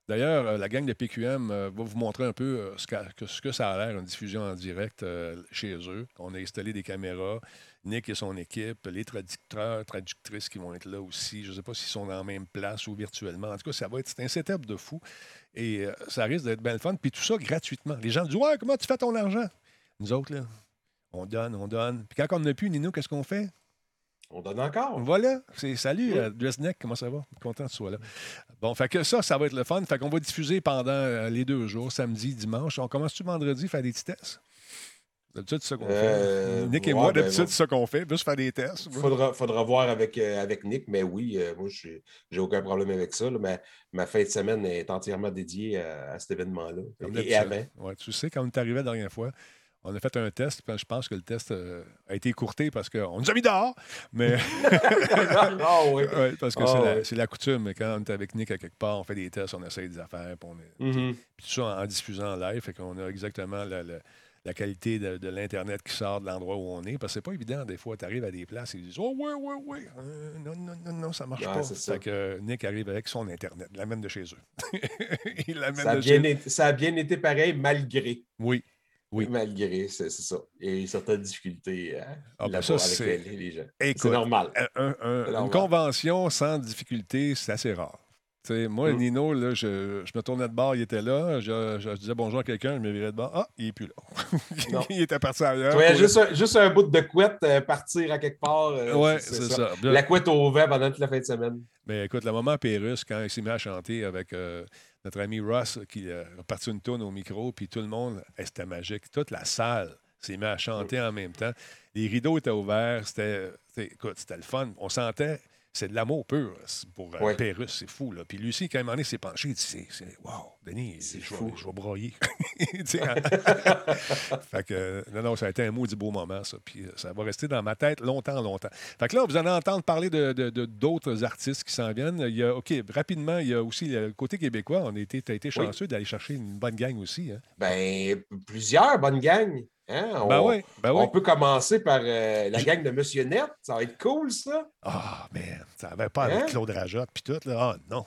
D'ailleurs, euh, la gang de PQM euh, va vous montrer un peu euh, ce, que, ça a l'air, une diffusion en direct chez eux. On a installé des caméras. Nick et son équipe, les traducteurs, traductrices qui vont être là aussi. Je ne sais pas s'ils sont dans la même place ou virtuellement. En tout cas, ça va être un setup de fou. Et ça risque d'être bien le fun. Puis tout ça gratuitement. Les gens disent Ouais, comment tu fais ton argent? Nous autres, là, on donne, on donne. Puis quand on n'a plus, Nino, qu'est-ce qu'on fait? On donne encore. Voilà. C'est salut, oui. Euh, comment ça va? Content que tu sois là. Bon, fait que ça, ça va être le fun. Fait qu'on va diffuser pendant euh, les deux jours, samedi, dimanche. On commence-tu vendredi faire des petits tests? D'habitude, c'est ça qu'on fait. Euh, Nick et moi, ben, d'habitude, c'est ça qu'on fait, juste faire des tests. Il faudra, faudra, voir avec, avec Nick, mais oui, moi, je n'ai aucun problème avec ça. mais ma fin de semaine est entièrement dédiée à, cet événement-là. Et, ouais, tu sais, quand on est arrivé la dernière fois, on a fait un test. Je pense que le test euh, a été écourté parce qu'on nous a mis dehors. Mais. Ah oui. parce que ah c'est, la, coutume. Quand on est avec Nick à quelque part, on fait des tests, on essaye des affaires. Puis, on est, mm-hmm. tout ça en, diffusant en live. Fait qu'on a exactement la, la qualité de, de l'Internet qui sort de l'endroit où on est. Parce que c'est pas évident, des fois, tu arrives à des places et ils disent Oh, ouais, ouais, ouais. Euh, non, non, non, non, ça marche Ouais, pas. c'est ça. Fait que euh, Nick arrive avec son Internet, il l'amène de chez eux. il l'amène Ça a, de bien chez été, ça a bien été pareil, malgré. Oui. Oui. Malgré, c'est c'est ça. Il y a eu certaines difficultés hein, Ah, ben ça, avec c'est- les, les gens. C'est normal. un- un- une convention sans difficulté, c'est assez rare. Moi, Mm. Nino, là, je, je me tournais de bord, il était là. Je, je disais bonjour à quelqu'un, je me virais de bord. Ah, il n'est plus là. Il était parti ailleurs. Pour- juste, un, juste un bout de couette euh, partir à quelque part. euh, Ouais, c'est ça. La couette au vent pendant toute la fin de semaine. Mais écoute, le moment Pérus, quand il s'est mis à chanter avec euh, notre ami Ross, qui euh, a parti une tourne au micro, puis tout le monde, eh, c'était magique. Toute la salle s'est mis à chanter en même temps. Les rideaux étaient ouverts. C'était- écoute, c'était le fun. On sentait, c'est de l'amour pur pour euh, Ouais. Pérus, c'est fou. Là. Puis Lucie, quand il s'est penché, il dit c'est, c'est- Wow, Denis, C'est je vais, je vais broyer. Hein? fait que, euh, non, non, ça a été un maudit beau moment, ça. Puis euh, ça va rester dans ma tête longtemps, longtemps. Fait que là, vous allez entendre parler de, de- de- d'autres artistes qui s'en viennent. Il y a, OK, rapidement, il y a aussi le côté québécois. On a été, t'as été chanceux d'aller chercher une bonne gang aussi. Hein? Ben, plusieurs bonnes gangs. Hein? On, Ben oui, ben oui. on peut commencer par euh, la gang de Monsieur Net. Ça va être cool, ça. Ah, man, ça n'avait pas avec Hein? Claude Rajotte puis tout. Là. Ah, non.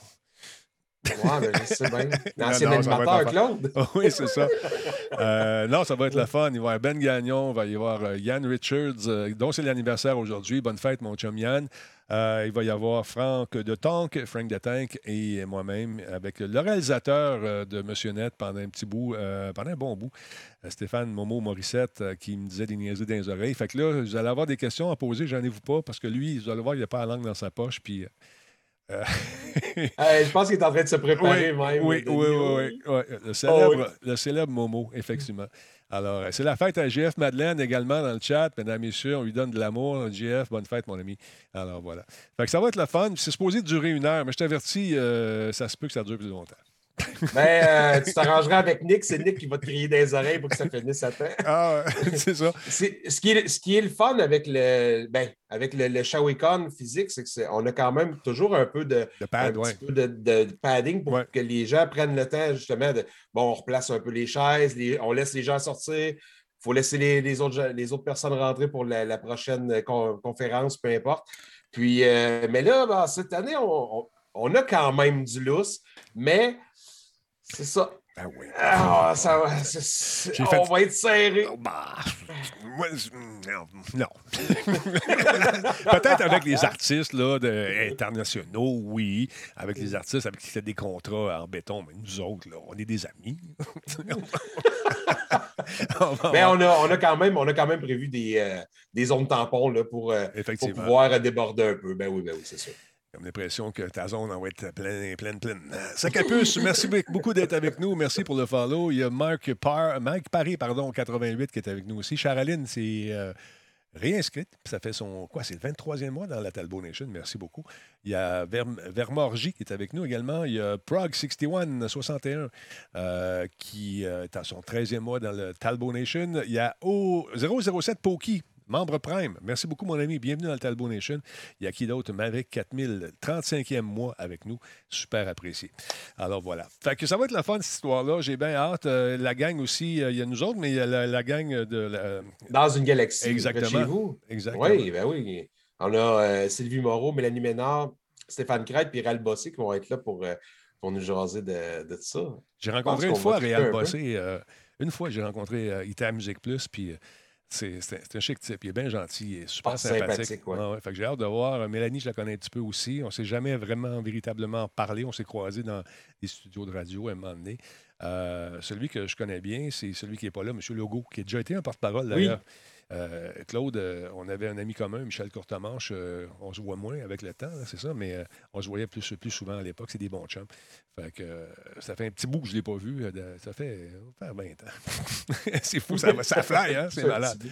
Ouais, ben, je sais bien. L'ancien Non, animateur. Claude. Ah oui, c'est ça. Euh, non, ça va être le fun. Il va y avoir Ben Gagnon, il va y avoir Yann Richards, euh, dont c'est l'anniversaire aujourd'hui. Bonne fête, mon chum Yann. Euh, il va y avoir Franck de Tank, Frank de Tank et moi-même avec le réalisateur euh, de Monsieur Net pendant un petit bout, euh, pendant un bon bout, Stéphane Momo Morissette, qui me disait des niaiseries dans les oreilles. Fait que là, vous allez avoir des questions à poser, j'en ai vous pas, parce que lui, vous allez voir, il n'a pas la langue dans sa poche. Puis. je pense qu'il est en train de se préparer oui, même. oui, oui, oui. Le, célèbre, oui. le célèbre Momo, effectivement. Alors, euh, c'est la fête à GF Madeleine également dans le chat. Mesdames messieurs, on lui donne de l'amour. GF, bonne fête, mon ami. Alors, voilà. Fait que ça va être le fun. C'est supposé durer une heure, mais je t'avertis, euh, ça se peut que ça dure plus longtemps. Ben, euh, tu t'arrangeras avec Nick. C'est Nick qui va te crier les oreilles pour que ça finisse à temps. Ah, c'est ça. Ce qui, est, ce qui est le fun avec le, ben, avec le, le Shawicon physique, c'est qu'on a quand même toujours un peu de, Le un pad, ouais. petit peu de, de- de padding pour Ouais. que les gens prennent le temps, justement, de bon, on replace un peu les chaises, les- on laisse les gens sortir. Il faut laisser les, les autres, les autres personnes rentrer pour la, la prochaine con- conférence, peu importe. Puis, euh, mais là, ben, cette année, on, on- on a quand même du lousse, mais c'est ça. Ah oui. Ah, ça va. J'ai on fait- va être serré. Bah, moi, je- non. non. Peut-être avec les artistes là, de- internationaux, oui. Avec les artistes avec qui fait des contrats en béton, mais nous autres, là, on est des amis. On Mais on a, on, a quand même, on a quand même prévu des, euh, des zones tampons là, pour, euh, pour pouvoir déborder un peu. Ben oui, ben oui, c'est sûr. J'ai l'impression que ta zone en va être pleine, pleine, pleine. Sacapus, merci beaucoup d'être avec nous. Merci pour le follow. Il y a Marc, Par, Mike Paris, pardon, 88 qui est avec nous aussi. Charaline, c'est euh, réinscrite. Ça fait son, quoi, c'est le 23e mois dans la Talbot Nation. Merci beaucoup. Il y a Verm- Vermorgy qui est avec nous également. Il y a Prague 61, 61, euh, qui euh, est à son 13e mois dans le Talbot Nation. Il y a O 007 Poki. Membre Prime, merci beaucoup mon ami, bienvenue dans le Talbot Nation. Il y a qui d'autre? Maverick 4000, 35e mois avec nous, super apprécié. Alors voilà. Fait que ça va être la fun cette histoire-là, j'ai bien hâte. Euh, la gang aussi, euh, il y a nous autres, mais il y a la, la gang de... la- Dans une galaxie. de Exactement. Chez vous. Exactement. Oui, ben oui. On a euh, Sylvie Moreau, Mélanie Ménard, Stéphane Crête et Ral Bossé qui vont être là pour, euh, pour nous jaser de, de ça. J'ai rencontré une fois Réal un. Bossé. euh, une fois, j'ai rencontré, euh, il était à Musique Plus, puis euh, c'est un chic type. Il est bien gentil, il est super Ah, sympathique. sympathique, ouais. Ouais, ouais. Fait que j'ai hâte de voir. Mélanie, je la connais un petit peu aussi. On ne s'est jamais vraiment, véritablement parlé. On s'est croisés dans des studios de radio à un moment donné. Euh, celui que je connais bien, c'est celui qui n'est pas là, M. Legault, qui a déjà été un porte-parole Oui. Euh, Claude, euh, on avait un ami commun, Michel Courtemanche. euh, on se voit moins avec le temps, c'est ça, mais on se voyait plus, plus souvent à l'époque. C'est des bons chums. Fait que, ça fait un petit bout que je ne l'ai pas vu. ça fait, ça fait 20 ans. c'est fou, ça, va- ça fly, hein? C'est malade.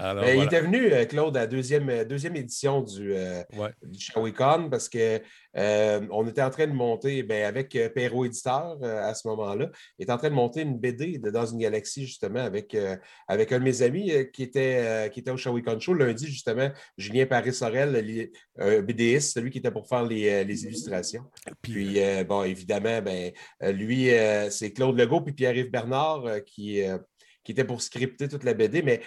Alors, Ben, Il était venu, euh, Claude, à la deuxième, euh, deuxième édition du, euh, Ouais. du Shawicon parce que euh, on était en train de monter, ben, avec Perrault Éditeur euh, à ce moment-là, il était en train de monter une BD de Dans une galaxie, justement, avec, avec un de mes amis qui, était, qui était au Shawicon Show lundi, justement, Julien Paris-Sorel, BDiste, celui qui était pour faire les, les illustrations. Puis, bon, évidemment, ben, lui, c'est Claude Legault puis Pierre-Yves Bernard qui, qui était pour scripter toute la BD, mais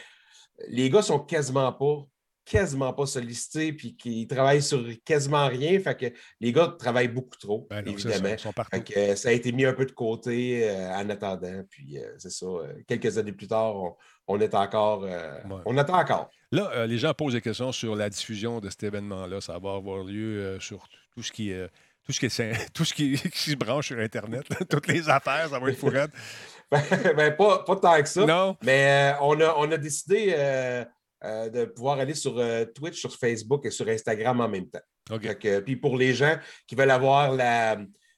les gars sont quasiment pas quasiment pas sollicités puis qui travaillent sur quasiment rien. Fait que les gars travaillent beaucoup trop, Ben non, évidemment. ça, sont partout. Fait que, euh, ça a été mis un peu de côté euh, en attendant. Puis euh, c'est ça. euh, quelques années plus tard, on, on est encore. Ouais. On attend encore. Là, les gens posent des questions sur la diffusion de cet événement-là. Ça va avoir lieu sur tout ce qui est. tout ce qui, est, syn- tout ce qui, qui se branche sur Internet, là. toutes les affaires, ça va être fourrette. Ben, pas, pas tant que ça. Non? Mais euh, on, a, on a décidé euh, euh, de pouvoir aller sur Twitch, sur Facebook et sur Instagram en même temps. OK. Fait que, puis pour les gens qui veulent avoir la,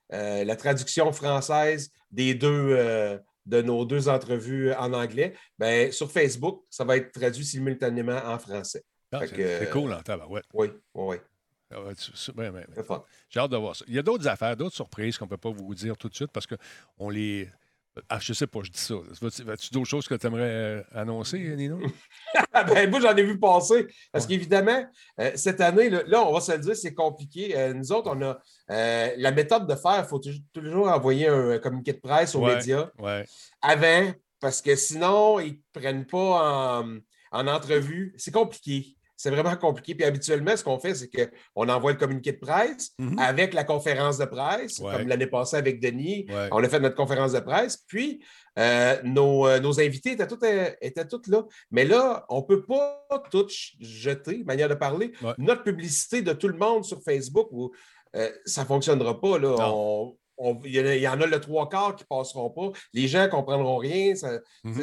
la traduction française des deux, de nos deux entrevues en anglais, ben, sur Facebook, ça va être traduit simultanément en français. Ah, c'est cool en tabarouette. Oui, oui, oui. Fun. J'ai hâte de voir ça. Il y a d'autres affaires, d'autres surprises qu'on ne peut pas vous dire tout de suite parce qu'on les. Ah, je sais pas, je dis ça. Vas-tu d'autres choses que tu aimerais annoncer, Nino? Ah ben, moi, j'en ai vu passer. Parce qu'évidemment, euh, cette année, là, là, on va se le dire, c'est compliqué. Euh, nous autres, on a euh, la méthode de faire, il faut toujours- toujours envoyer un communiqué de presse aux Ouais. médias Ouais. avant, parce que sinon, ils ne prennent pas en, en entrevue. C'est compliqué. C'est vraiment compliqué. Puis habituellement, ce qu'on fait, c'est qu'on envoie le communiqué de presse Mhm. avec la conférence de presse, Ouais. comme l'année passée avec Denis. Ouais. On a fait notre conférence de presse. Puis, euh, nos, euh, nos invités étaient tous, euh, étaient tous là. Mais là, on ne peut pas tout jeter, manière de parler. Ouais. Notre publicité de tout le monde sur Facebook, où, ça ne fonctionnera pas. Là. Non. On- on- Il y, en a- le trois quarts qui ne passeront pas. Les gens ne comprendront rien. ça- Mhm.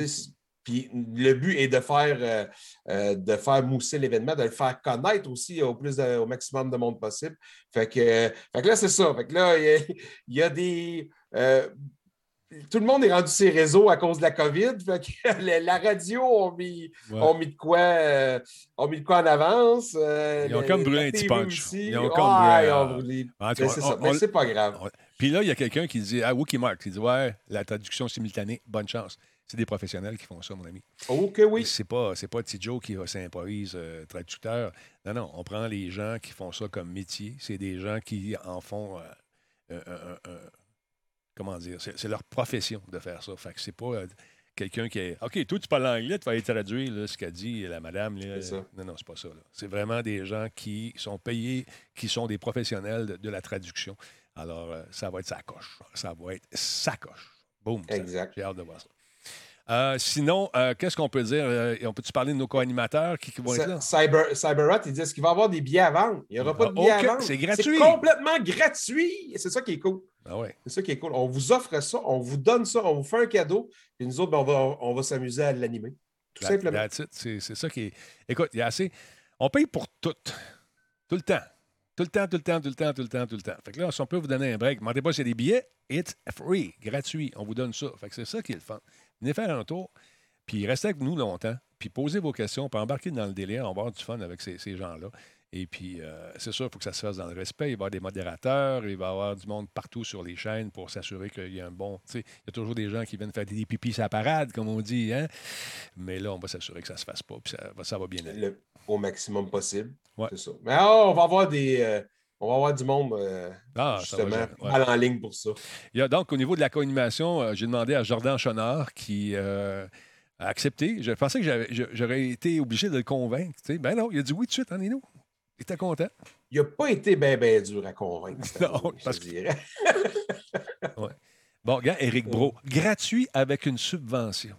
Puis le but est de faire, euh, euh, de faire mousser l'événement, de le faire connaître aussi au, plus de- au maximum de monde possible. Fait que, fait que là, c'est ça. Fait que là, il y a, il y a des. euh, tout le monde est rendu ses réseaux à cause de la COVID. Fait que la, la radio ont mis, Ouais. ont mis de quoi, ont mis de quoi en avance. Ils ont comme brûlé un petit punch. aussi. Ils ont comme Ouais, brûlé ont brûlé. C'est on- ça. Mais c'est pas grave. on- Puis là, il y a quelqu'un qui dit Ah, Wookie Mark, qui dit Ouais, la traduction simultanée, bonne chance. C'est des professionnels qui font ça, mon ami. OK, oui. C'est pas, c'est pas qui s'improvise euh, traducteur. Non, non, on prend les gens qui font ça comme métier. C'est des gens qui en font. euh, un- un- un- comment dire C'est, leur profession de faire ça. Fait que c'est pas euh, quelqu'un qui est. OK, toi, tu parles anglais, tu vas aller traduire là, ce qu'a dit la madame. là. Ça. Non, non, c'est pas ça. C'est vraiment des gens qui sont payés, qui sont des professionnels de, de la traduction. Alors, euh, ça va être sa coche. Ça va être sa coche. Boum. Exact. J'ai hâte de voir ça. Euh, sinon, euh, qu'est-ce qu'on peut dire? Euh, on peut-tu parler de nos co-animateurs qui, qui vont être là? Cy- Cyber, CyberRat, il dit est-ce qu'il va y avoir des billets à vendre? Il n'y aura pas de billets à vendre. c'est gratuit. C'est complètement gratuit. C'est ça qui est cool. Ah ouais. C'est ça qui est cool. On vous offre ça, on vous donne ça, on vous fait un cadeau, puis nous autres, ben, on va, on va s'amuser à l'animer. Tout simplement. C'est, c'est ça qui est. Écoute, il y a assez. On paye pour tout. Tout le temps. Tout le temps, tout le temps, tout le temps, tout le temps, tout le temps. Fait que là, si on peut vous donner un break, demandez pas s'il y a des billets, it's free, gratuit. On vous donne ça. Fait que c'est ça qui est le fun. Venez faire un tour, puis restez avec nous longtemps, puis posez vos questions, puis embarquez dans le délire. On va avoir du fun avec ces, ces gens-là. Et puis, euh, c'est sûr, il faut que ça se fasse dans le respect. Il va y avoir des modérateurs, il va y avoir du monde partout sur les chaînes pour s'assurer qu'il y a un bon. Il y a toujours des gens qui viennent faire des pipis à la parade, comme on dit. Hein? Mais là, on va s'assurer que ça ne se fasse pas, puis ça, va- ça va bien aller. Le- au maximum possible. Ouais. C'est ça. Mais ah, on va avoir des. euh, on va avoir du monde euh, Ah, justement ouais. mal en ligne pour ça. Il y a donc, au niveau de la co-animation, euh, j'ai demandé à Jordan Chonard qui euh, a accepté. Je pensais que j'aurais été obligé de le convaincre. tu sais. Ben non, il a dit oui tout de suite, hein, Nino? Il était content. Il n'a pas été bien, bien dur à convaincre. Non, je parce que- dirais. Bon, gars, Éric Bro, gratuit avec une subvention.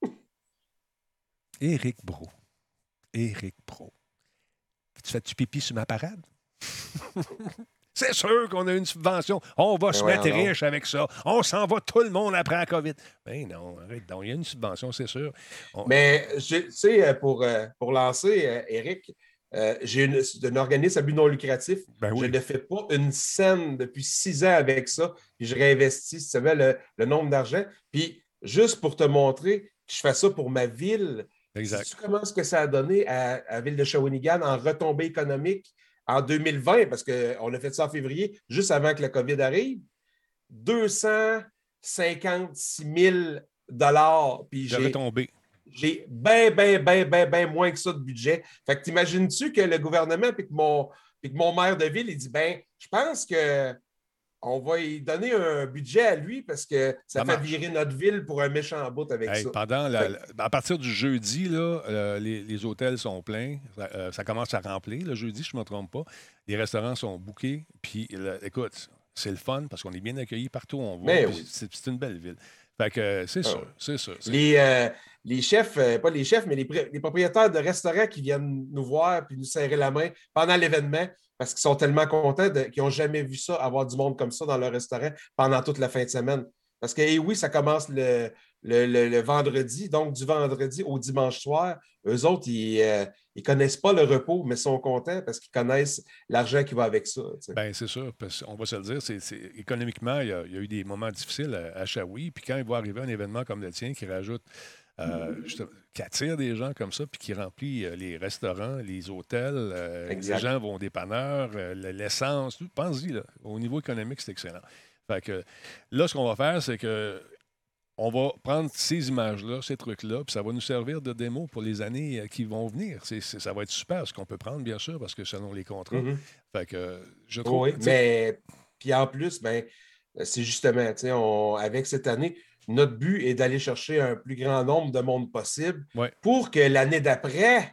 Éric Bro. Éric Bro. Tu fais-tu pipi sur ma parade? C'est sûr qu'on a une subvention. On va Ben se mettre riche avec ça. On s'en va tout le monde après la COVID. Ben non, arrête donc. Il y a une subvention, c'est sûr. On- Mais, tu sais, euh, pour, euh, pour lancer, Eric, euh, j'ai une, un organisme à but non lucratif. Ben oui. Je ne fais pas une scène depuis six ans avec ça. Puis je réinvestis, si tu savais, le, le nombre d'argent. Puis juste pour te montrer que je fais ça pour ma ville, Exact. sais-tu comment est-ce que ça a donné à, à la ville de Shawinigan en retombée économique en 2020? Parce qu'on a fait ça en février, juste avant que la COVID arrive. 256 000 Puis J'aurais j'ai tombé. j'ai bien, bien, bien, bien, bien moins que ça de budget. Fait que t'imagines-tu que le gouvernement puis que mon, puis que mon maire de ville, il dit ben, je pense que on va y donner un budget à lui parce que ça, Ça fait marche. virer notre ville pour un méchant bout avec Hey, ça. pendant la- Fait- la- à partir du jeudi, là, euh, les, les hôtels sont pleins. Ça, euh, ça commence à remplir. Le jeudi, je ne me trompe pas. Les restaurants sont bouqués. Puis, là, écoute, c'est le fun parce qu'on est bien accueillis partout où on va. Puis oui. C'est une belle ville. Fait que euh, c'est Ah sûr, c'est sûr. c'est- Les, euh, les chefs, euh, pas les chefs, mais les propriétaires de restaurants qui viennent nous voir puis nous serrer la main pendant l'événement parce qu'ils sont tellement contents qu'ils n'ont jamais vu ça, avoir du monde comme ça dans leur restaurant pendant toute la fin de semaine. Parce que, eh oui, ça commence le, le- le- vendredi, donc du vendredi au dimanche soir. Eux autres, ils ne connaissent pas le repos, mais sont contents parce qu'ils connaissent l'argent qui va avec ça. Bien, c'est sûr, parce qu'on va se le dire, c'est, économiquement, il y, a, il y a eu des moments difficiles à, à Shawi. Puis quand il va arriver un événement comme le tien qui rajoute, euh, juste- qui attire des gens comme ça, puis qui remplit euh, les restaurants, les hôtels, euh, les gens vont le- l'essence, tout. Pense-y, là, au niveau économique, c'est excellent. Fait que là, ce qu'on va faire, c'est que on va prendre ces images-là, ces trucs-là, puis ça va nous servir de démo pour les années qui vont venir. Ça va être super, ce qu'on peut prendre, bien sûr, parce que selon les contrats. Mhm. Fait que je trouve. Oui, mais puis en plus, ben, c'est justement, on- avec cette année, notre but est d'aller chercher un plus grand nombre de monde possible Ouais. pour que l'année d'après,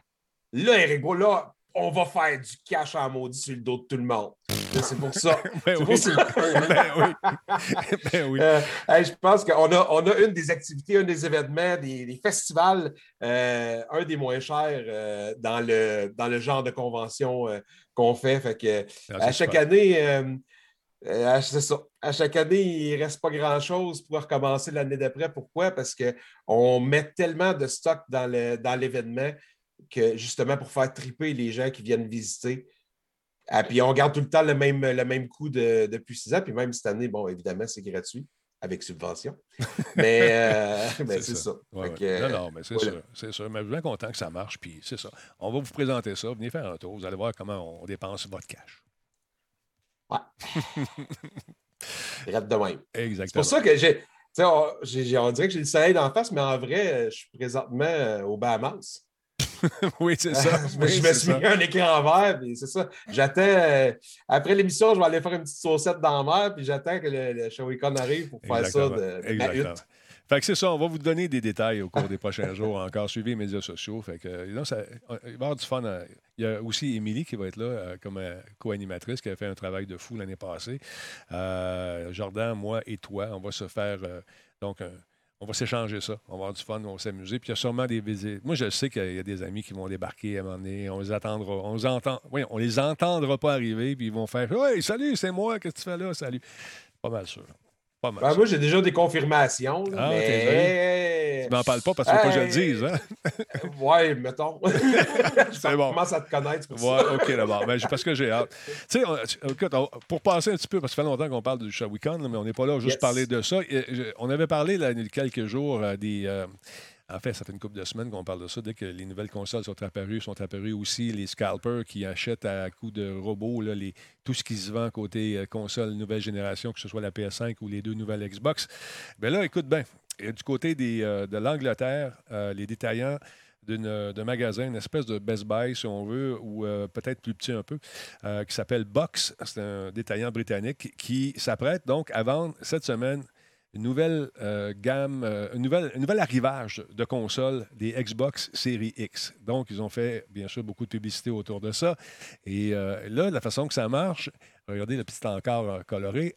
là, Eric, là, on va faire du cash en maudit sur le dos de tout le monde. C'est pour ça. Ben oui. pour ça. ben oui. ben oui. Euh, hey, je pense qu'on a, on a une des activités, un des événements, des, des festivals, euh, un des moins chers euh, dans, le, dans le genre de convention euh, qu'on fait. Fait que, Non, à chaque année, euh, euh, à- c'est ça. À chaque année, il ne reste pas grand-chose pour recommencer l'année d'après. Pourquoi? Parce qu'on met tellement de stock dans le- dans l'événement que justement pour faire triper les gens qui viennent visiter. Ah, puis on garde tout le temps le même, le même coût de- depuis six ans. Puis même cette année, bon, évidemment, c'est gratuit avec subvention. Mais, euh, ben, C'est c'est ça. ça. Ouais, Fait ouais. que, non, non, mais c'est voilà. sûr. C'est sûr. Mais je suis bien content que ça marche. Puis c'est ça. On va vous présenter ça. Venez faire un tour. Vous allez voir comment on dépense votre cash. Reste de même. C'est Exactement. pour ça que j'ai. tu sais, On, on dirait que j'ai le soleil d'en face, mais en vrai, euh, je suis présentement euh, aux Bahamas. oui, c'est ça. je me, Oui, je me c'est suis ça. mis un écran vert, puis c'est ça. J'attends. euh, après l'émission, je vais aller faire une petite saucette dans la mer, puis j'attends que le, le Shawicon arrive pour faire ça Exactement. de, de ma Exactement. hutte. Fait que c'est ça, on va vous donner des détails au cours des prochains jours encore. Suivez les médias sociaux. Fait que, non, ça- il va y avoir du fun. euh, Il y a aussi Émilie qui va être là euh, comme euh, co-animatrice, qui a fait un travail de fou l'année passée. Euh, Jordan, moi et toi, on va se faire donc un- on va s'échanger ça. On va avoir du fun, on va s'amuser. Puis il y a sûrement des visites. Moi, je sais qu'il y a des amis qui vont débarquer à un moment donné. On les attendra. On les entend. Oui, on les entendra pas arriver, puis ils vont faire Hey, salut, c'est moi, qu'est-ce que tu fais là? Salut. Pas mal sûr. Pas mal Ben, moi, j'ai déjà des confirmations. là, Ah, mais... Tu m'en parles pas parce qu'il faut pas que je le dise, hein? Ouais, mettons. C'est bon. Je commence à te connaître pour Ouais, ça. OK, d'abord. Ben, parce que j'ai hâte. Tu sais, pour passer un petit peu, parce que ça fait longtemps qu'on parle du Shawicon, mais on n'est pas là juste Yes. parler de ça. Et, je- on avait parlé là, il y a quelques jours euh, des. euh, en fait, ça fait une couple de semaines qu'on parle de ça. Dès que les nouvelles consoles sont apparues, sont apparus aussi les scalpers qui achètent à coup de robots tout ce qui se vend côté euh, console nouvelle génération, que ce soit la PS5 ou les deux nouvelles Xbox. Bien là, écoute bien, du côté euh, de l'Angleterre, euh, les détaillants d'un magasin, une espèce de Best Buy, si on veut, ou peut-être plus petit un peu, qui s'appelle Box. C'est un détaillant britannique qui s'apprête donc à vendre cette semaine une nouvelle euh, gamme, euh, un nouvel arrivage de consoles des Xbox Series X. Donc, ils ont fait, bien sûr, beaucoup de publicité autour de ça. Et euh, là, la façon que ça marche, regardez le petit encart coloré,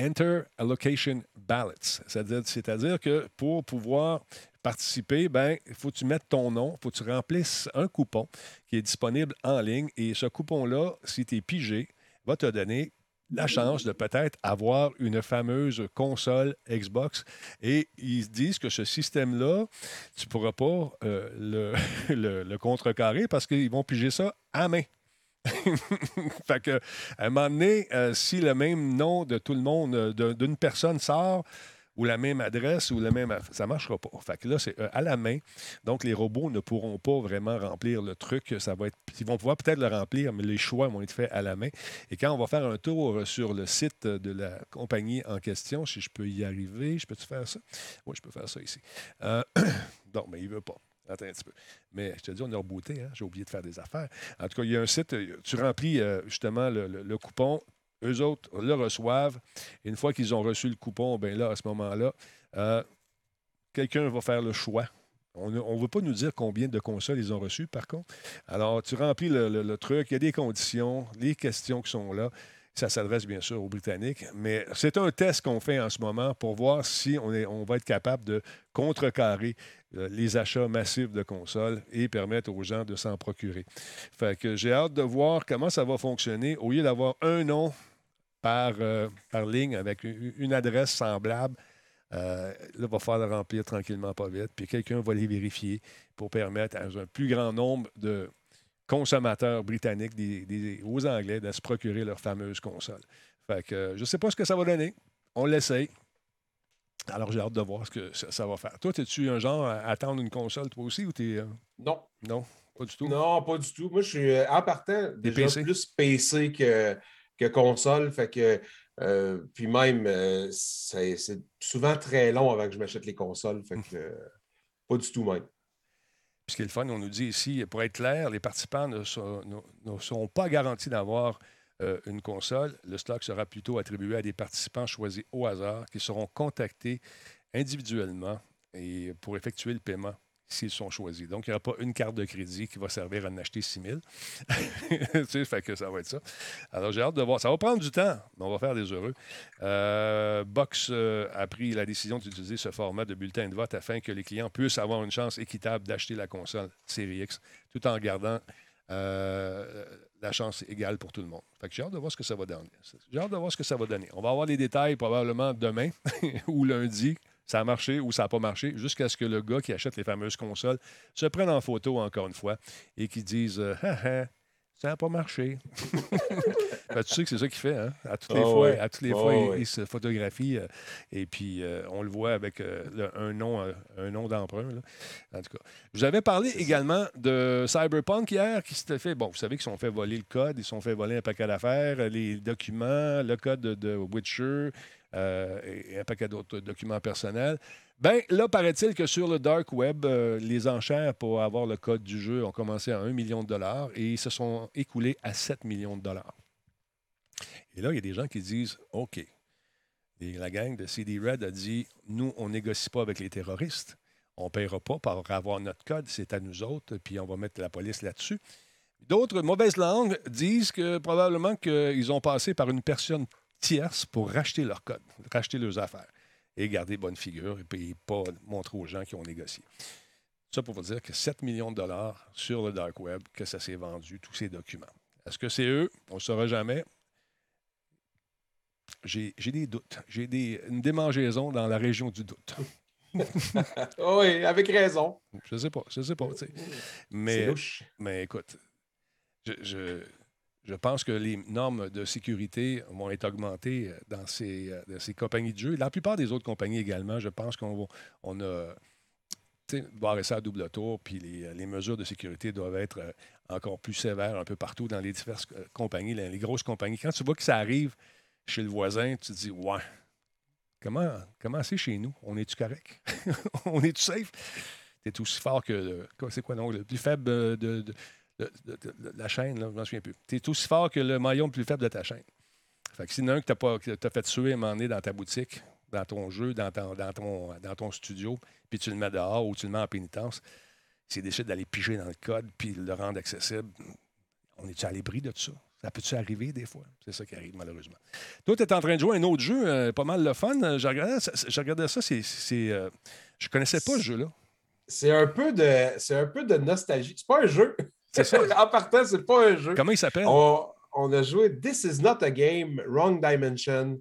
Enter Allocation Ballots. C'est-à-dire, c'est-à-dire que pour pouvoir participer, ben, il faut que tu mettes ton nom, il faut que tu remplisses un coupon qui est disponible en ligne. Et ce coupon-là, si tu es pigé, va te donner la chance de peut-être avoir une fameuse console Xbox. Et ils se disent que ce système-là, tu ne pourras pas euh, le, le- contrecarrer parce qu'ils vont piger ça à main. fait que, à un moment donné, euh, si le même nom de tout le monde, euh, d'une personne sort, ou la même adresse, ou le même. Ça ne marchera pas. Fait que là, c'est euh, à la main. Donc, les robots ne pourront pas vraiment remplir le truc. Ça va être, ils vont pouvoir peut-être le remplir, mais les choix vont être faits à la main. Et quand on va faire un tour sur le site de la compagnie en question, si je peux y arriver, je peux-tu faire ça? Oui, je peux faire ça ici. Euh, non, mais il ne veut pas. Attends un petit peu. Mais je te dis, on a rebooté. Hein? J'ai oublié de faire des affaires. En tout cas, il y a un site, euh, tu remplis euh, justement le coupon. Eux autres le reçoivent. Une fois qu'ils ont reçu le coupon, ben là, à ce moment-là, euh, quelqu'un va faire le choix. On ne veut pas nous dire combien de consoles ils ont reçues, par contre. Alors, tu remplis le, truc, il y a des conditions, les questions qui sont là. Ça s'adresse bien sûr aux Britanniques, mais c'est un test qu'on fait en ce moment pour voir si on, est, on va être capable de contrecarrer euh, les achats massifs de consoles et permettre aux gens de s'en procurer. Fait que j'ai hâte de voir comment ça va fonctionner. Au lieu d'avoir un nom par, euh, par ligne avec une adresse semblable, euh, là, il va falloir le remplir tranquillement, pas vite. Puis quelqu'un va les vérifier pour permettre à un plus grand nombre de consommateurs britanniques, des, aux Anglais, de se procurer leur fameuse console. Fait que je ne sais pas ce que ça va donner. On l'essaye. Alors, j'ai hâte de voir ce que ça, va faire. Toi, es-tu un genre à attendre une console, toi aussi, ou t'es. Euh? Non. Non, pas du tout? Non, pas du tout. Moi, je suis en partant déjà plus PC que, que console. Fait que euh, puis même, euh, c'est souvent très long avant que je m'achète les consoles. Fait que, pas du tout même. Ce qui est le fun, on nous dit ici, pour être clair, les participants ne sont, pas garantis d'avoir euh, une console. Le stock sera plutôt attribué à des participants choisis au hasard qui seront contactés individuellement et pour effectuer le paiement s'ils sont choisis. Donc, il n'y aura pas une carte de crédit qui va servir à en acheter 6 000. tu sais, fait que ça va être ça. Alors, j'ai hâte de voir. Ça va prendre du temps, mais on va faire des heureux. Euh, Box euh, a pris la décision d'utiliser ce format de bulletin de vote afin que les clients puissent avoir une chance équitable d'acheter la console Series X tout en gardant euh, la chance égale pour tout le monde. Fait que j'ai hâte de voir ce que ça va donner. J'ai hâte de voir ce que ça va donner. On va avoir les détails probablement demain ou lundi ça a marché ou ça n'a pas marché, jusqu'à ce que le gars qui achète les fameuses consoles se prenne en photo encore une fois et qu'il dise euh, ça n'a pas marché. Ben, tu sais que c'est ça qu'il fait, hein? À toutes les ah fois, à toutes les ah fois il, se photographie euh, et puis euh, on le voit avec un nom, un nom d'emprunt. En tout cas, vous avez parlé également de Cyberpunk hier qui s'était fait. Bon, vous savez qu'ils sont fait voler le code, ils sont fait voler un paquet d'affaires, les documents, le code de Witcher, euh, et un paquet d'autres documents personnels. Ben là, paraît-il que sur le dark web, euh, les enchères pour avoir le code du jeu ont commencé à 1 million de dollars et ils se sont écoulés à 7 millions de dollars. Et là, il y a des gens qui disent OK. La gang de CD Red a dit Nous, on négocie pas avec les terroristes. On ne paiera pas pour avoir notre code, c'est à nous autres, puis on va mettre la police là-dessus. D'autres mauvaises langues disent que probablement qu'ils ont passé par une personne tierces pour racheter leur code, racheter leurs affaires et garder bonne figure et puis pas montrer aux gens qui ont négocié. Ça pour vous dire que 7 millions de dollars sur le dark web, que ça s'est vendu, tous ces documents. Est-ce que c'est eux? On ne saura jamais. J'ai des doutes. J'ai des, une démangeaison dans la région du doute. oui, avec raison. Je ne sais pas, je sais pas. Mais, mais écoute, je, je pense que les normes de sécurité vont être augmentées euh, dans ces, euh, ces compagnies de jeux. La plupart des autres compagnies également, je pense qu'on on a barré ça à double tour, puis les, mesures de sécurité doivent être euh, encore plus sévères un peu partout dans les diverses compagnies, les, grosses compagnies. Quand tu vois que ça arrive chez le voisin, tu te dis Ouais, comment, comment c'est chez nous? On est-tu correct? On est-tu safe? Tu es aussi fort que. C'est quoi, non? Le plus faible de la chaîne, là, je m'en souviens plus. Tu es aussi fort que le maillon le plus faible de ta chaîne. Fait que si un que tu as, fait suer un moment donné dans ta boutique, dans ton jeu, dans ton, dans ton, studio, puis tu le mets dehors ou tu le mets en pénitence, s'il décide d'aller piger dans le code puis le rendre accessible, on est-tu à l'ébris de tout ça? Ça peut-tu arriver des fois? C'est ça qui arrive, malheureusement. Toi, tu es en train de jouer à un autre jeu, euh, pas mal le fun. Je regardais ça, je regardais ça c'est, euh, je connaissais pas ce jeu-là. C'est un, peu de, c'est un peu de nostalgie. C'est pas un jeu. C'est ça. en partant, c'est pas un jeu. Comment il s'appelle? On, a joué This is not a game, Wrong Dimension.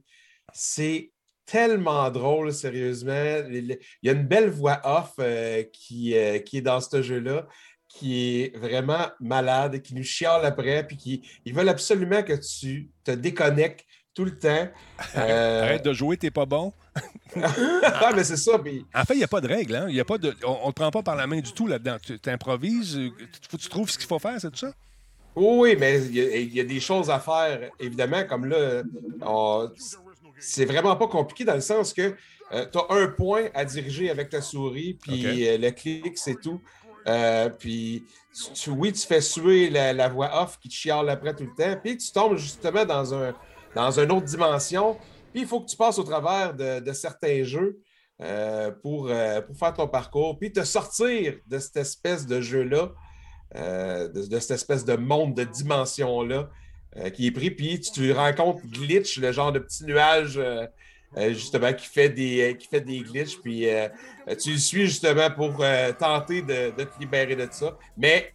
C'est tellement drôle, sérieusement. Il y a une belle voix off euh, qui, euh, qui est dans ce jeu-là, qui est vraiment malade, qui nous chiale après, puis qui ils veulent absolument que tu te déconnectes tout le temps. Arrête de jouer, t'es pas bon. ah, mais c'est ça. En fait, il n'y a pas de règle. Hein? Y a pas de... On ne te prend pas par la main du tout là-dedans. Tu improvises, tu, tu trouves ce qu'il faut faire, c'est tout ça? Oui, mais il y, a des choses à faire, évidemment, comme là, c'est vraiment pas compliqué dans le sens que euh, tu as un point à diriger avec ta souris, puis euh, le clic, c'est tout. Euh, puis, oui, tu fais suer la, voix off qui te chiale après tout le temps, puis tu tombes justement dans un, dans une autre dimension. Puis il faut que tu passes au travers de, certains jeux euh, pour, euh, pour faire ton parcours, puis te sortir de cette espèce de jeu-là, de, cette espèce de monde, de dimension-là qui est pris. Puis tu rencontres Glitch, le genre de petit nuage. Justement, qui fait des, qui fait des glitches, puis tu le suis justement pour tenter de, de, te libérer de ça. Mais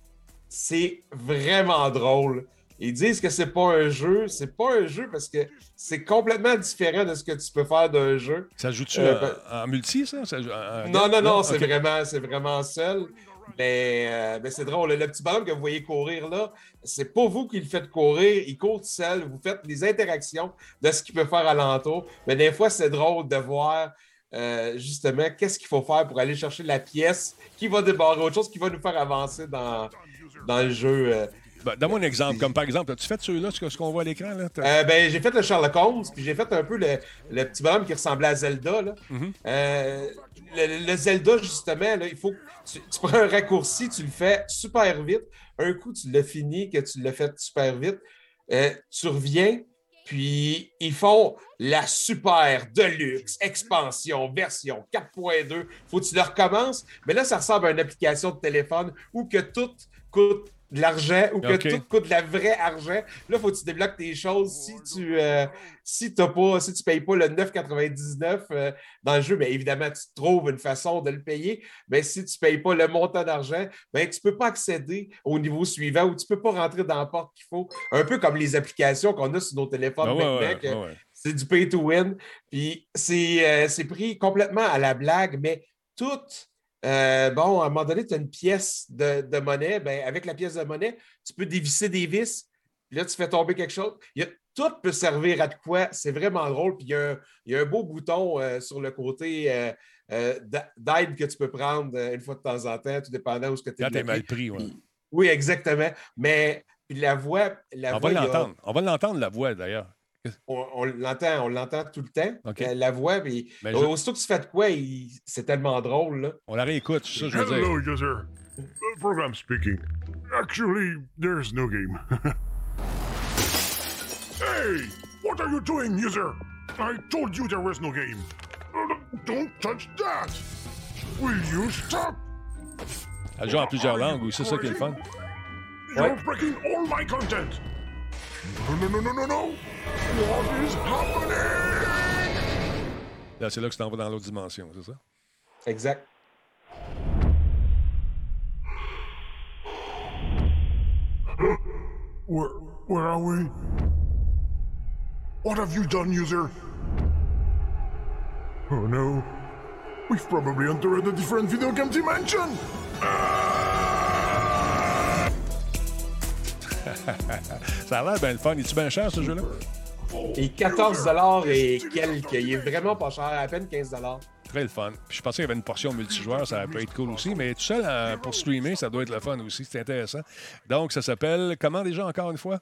c'est vraiment drôle. Ils disent que c'est pas un jeu. C'est pas un jeu parce que c'est complètement différent de ce que tu peux faire d'un jeu. Ça joue-tu euh, ben en, multi, ça? non, non, non, c'est vraiment, vraiment seul. Mais, euh, mais c'est drôle. Le petit bonhomme que vous voyez courir là, c'est pas vous qui le faites courir. Il court tout seul. Vous faites les interactions de ce qu'il peut faire alentour. Mais des fois, c'est drôle de voir euh, justement qu'est-ce qu'il faut faire pour aller chercher la pièce qui va débarrer autre chose, qui va nous faire avancer dans, dans le jeu. Ben, donne-moi un exemple. Comme par exemple, as-tu fait celui-là, ce qu'on voit à l'écran? Euh, ben, j'ai fait le Sherlock Holmes, puis j'ai fait un peu le, petit bonhomme qui ressemblait à Zelda. Là. Mm-hmm. Euh, le, Zelda, justement, là, il faut tu, tu, prends un raccourci, tu le fais super vite. Un coup, tu l'as fini, que tu l'as fait super vite. Euh, tu reviens, puis ils font la super deluxe expansion version 4.2. Faut que tu le recommences. Mais là, ça ressemble à une application de téléphone où que tout coûte de l'argent ou que tout coûte de la vraie argent. Là, il faut que tu débloques tes choses. Si tu euh, si pas, si tu payes pas le 9,99 euh, dans le jeu, bien évidemment, tu trouves une façon de le payer. Mais si tu ne payes pas le montant d'argent, ben, tu ne peux pas accéder au niveau suivant ou tu ne peux pas rentrer dans la porte qu'il faut. Un peu comme les applications qu'on a sur nos téléphones ah c'est du pay to win. Puis euh, c'est pris complètement à la blague, mais toutes euh, bon, à un moment donné, tu as une pièce de, monnaie. Ben, avec la pièce de monnaie, tu peux dévisser des vis. Puis là, tu fais tomber quelque chose. tout peut servir à de quoi. C'est vraiment drôle. Puis il y, a un, beau bouton euh, sur le côté euh, d'aide que tu peux prendre une fois de temps en temps, tout dépendant où ce que tu es. Quand mal pris, oui. Oui, exactement. Mais la voix. La on, va l'entendre. on va l'entendre, la voix, d'ailleurs. On, l'entend, on l'entend tout le temps. La, voix, mais, aussitôt que tu fais de quoi, c'est tellement drôle. Là. On la réécoute, c'est ça je veux dire. Hello, user. The program speaking. Actually, there's no game. hey! What are you doing, user? I told you there was no game. Don't touch that! Will you stop? Elle joue en plusieurs langues, c'est ça qui est le fun. You're breaking all my content! No, no, no, no, no, no! What is happening? Là, c'est là que tu t'en vas dans l'autre dimension, c'est ça? Exact. Where, where are we? What have you done, user? Oh no. We've probably entered a different video game dimension! Ah! ça a l'air bien le fun. Es-tu bien cher, ce jeu-là? Et 14 et quelques. Il est vraiment pas cher, à peine 15 Très le fun. Puis je pensais qu'il y avait une portion multijoueur, ça peut être cool aussi. Mais tout seul, pour streamer, ça doit être le fun aussi. C'est intéressant. Donc, ça s'appelle comment déjà, encore une fois?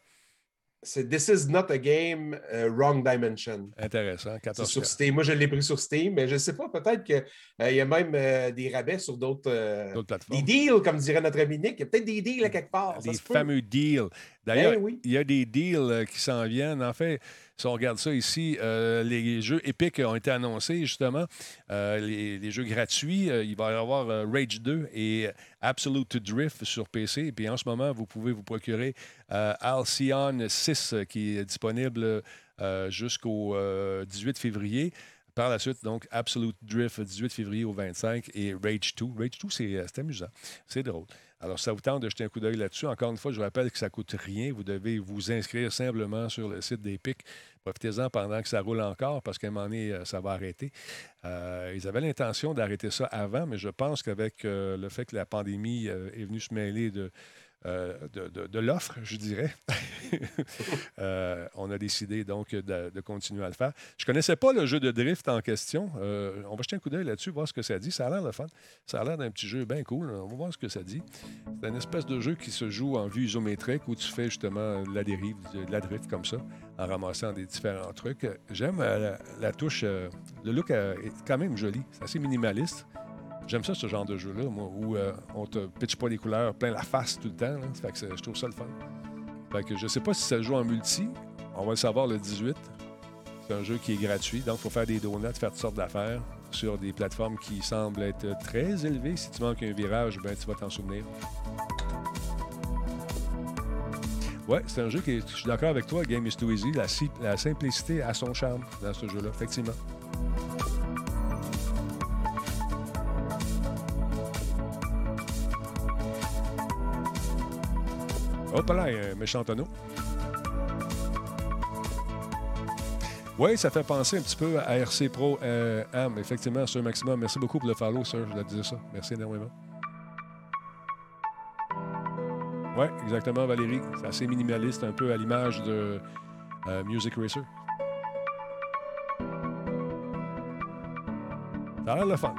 C'est This is not a game, uh, wrong dimension. Intéressant. 14 sur Steam. Moi, je l'ai pris sur Steam, mais je ne sais pas, peut-être qu'il euh, y a même euh, des rabais sur d'autres euh, plateformes. Des deals, comme dirait notre ami Nick. Il y a peut-être des deals à quelque part. Des fameux deals. D'ailleurs, ben il y a des deals qui s'en viennent. En fait, si on regarde ça ici, euh, les jeux épiques ont été annoncés, justement. Euh, les, jeux gratuits, euh, il va y avoir Rage 2 et Absolute Drift sur PC. Et puis en ce moment, vous pouvez vous procurer Alcyon 6 qui est disponible jusqu'au 18 février. Par la suite, donc, Absolute Drift, 18 février au 25 et Rage 2. Rage 2, c'est amusant. C'est drôle. Alors, ça vous tente de jeter un coup d'œil là-dessus. Encore une fois, je rappelle que ça ne coûte rien. Vous devez vous inscrire simplement sur le site d'Epic. Profitez-en pendant que ça roule encore parce qu'à un moment donné, euh, ça va arrêter. Euh, ils avaient l'intention d'arrêter ça avant, mais je pense qu'avec euh, le fait que la pandémie est venue se mêler de, euh, de, l'offre, je dirais. Euh, on a décidé donc de, continuer à le faire. Je ne connaissais pas le jeu de drift en question. Euh, on va jeter un coup d'œil là-dessus, voir ce que ça dit. Ça a l'air de fun. Ça a l'air d'un petit jeu bien cool. On va voir ce que ça dit. C'est une espèce de jeu qui se joue en vue isométrique où tu fais justement de la dérive, de la drift comme ça, en ramassant des différents trucs. J'aime la, la, touche. le look est quand même joli. C'est assez minimaliste. J'aime ça, ce genre de jeu-là, moi, où euh, on te pitche pas les couleurs plein la face tout le temps. Je trouve ça le fun. Fait que je sais pas si ça joue en multi. On va le savoir le 18. C'est un jeu qui est gratuit, donc il faut faire des donuts, faire toutes sortes d'affaires sur des plateformes qui semblent être très élevées. Si tu manques un virage, ben, tu vas t'en souvenir. Ouais, c'est un jeu qui est, je suis d'accord avec toi, Game is too easy. La simplicité a son charme dans ce jeu-là, effectivement. Hop là, un méchant tonneau. Oui, ça fait penser un petit peu à RC Pro euh, Am, effectivement, sur Maximum. Merci beaucoup pour le follow, sir. Je voulais ça. Merci énormément. Oui, exactement, Valérie. C'est assez minimaliste, un peu à l'image de euh, Music Racer. Ça a l'air le fun.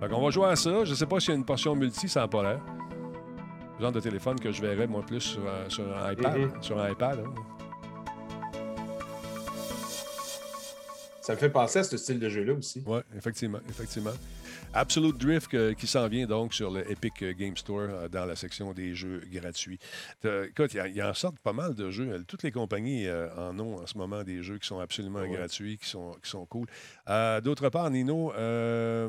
Fait qu'on va jouer à ça. Je sais pas s'il y a une portion multi, ça n'a pas l'air. Genre de téléphone que je verrais, moi, plus sur, un- sur un iPad. Sur un iPad, hein. Ça me fait penser à ce style de jeu-là aussi. Oui, effectivement, effectivement. Absolute Drift euh, qui s'en vient donc sur le Epic euh, Game Store euh, dans la section des jeux gratuits. Écoute, il y en sortent pas mal de jeux. Toutes les compagnies euh, en ont en ce moment des jeux qui sont absolument Ouais. gratuits, qui sont, qui sont cool. Euh, D'autre part, Nino, euh,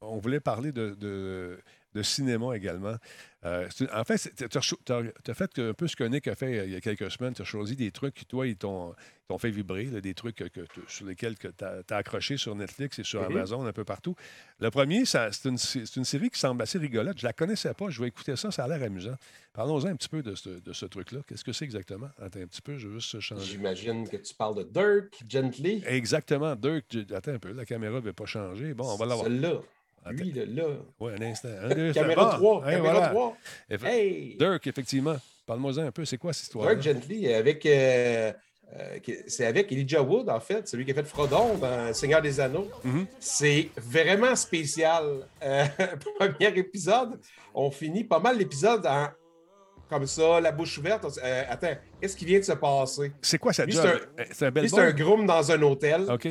on voulait parler de, de- de cinéma également. Euh, en fait, tu as, fait un peu ce que Nick a fait euh, il y a quelques semaines. Tu as choisi des trucs qui, toi, ils t'ont fait vibrer, là, des trucs que, sur lesquels tu as, accroché sur Netflix et sur Mhm. Amazon, un peu partout. Le premier, c'est une, série qui semble assez rigolote. Je la connaissais pas. Je vais écouter ça. Ça a l'air amusant. Parlons-en un petit peu de ce, de ce truc-là. Qu'est-ce que c'est exactement? Attends un petit peu, je veux juste changer. J'imagine que tu parles de Dirk Gently. Exactement. Dirk, attends un peu. La caméra ne va pas changer. Bon, on va l'avoir. Celui-là. Lui, là, là. Oui, un instant. Un, deux, Caméra bon. 3. Hey, Caméra voilà. 3. Eff- Hey! Dirk, effectivement. Parle-moi-en un peu. C'est quoi cette histoire? Dirk Gently avec. euh, euh, c'est avec Elijah Wood, en fait, celui qui a fait Frodon dans Seigneur des Anneaux. Mhm. C'est vraiment spécial. Euh, premier épisode, on finit pas mal l'épisode en. Comme ça, la bouche ouverte. euh, attends, qu'est-ce qui vient de se passer? C'est quoi ça c'est un bel c'est un groom dans un hôtel. OK.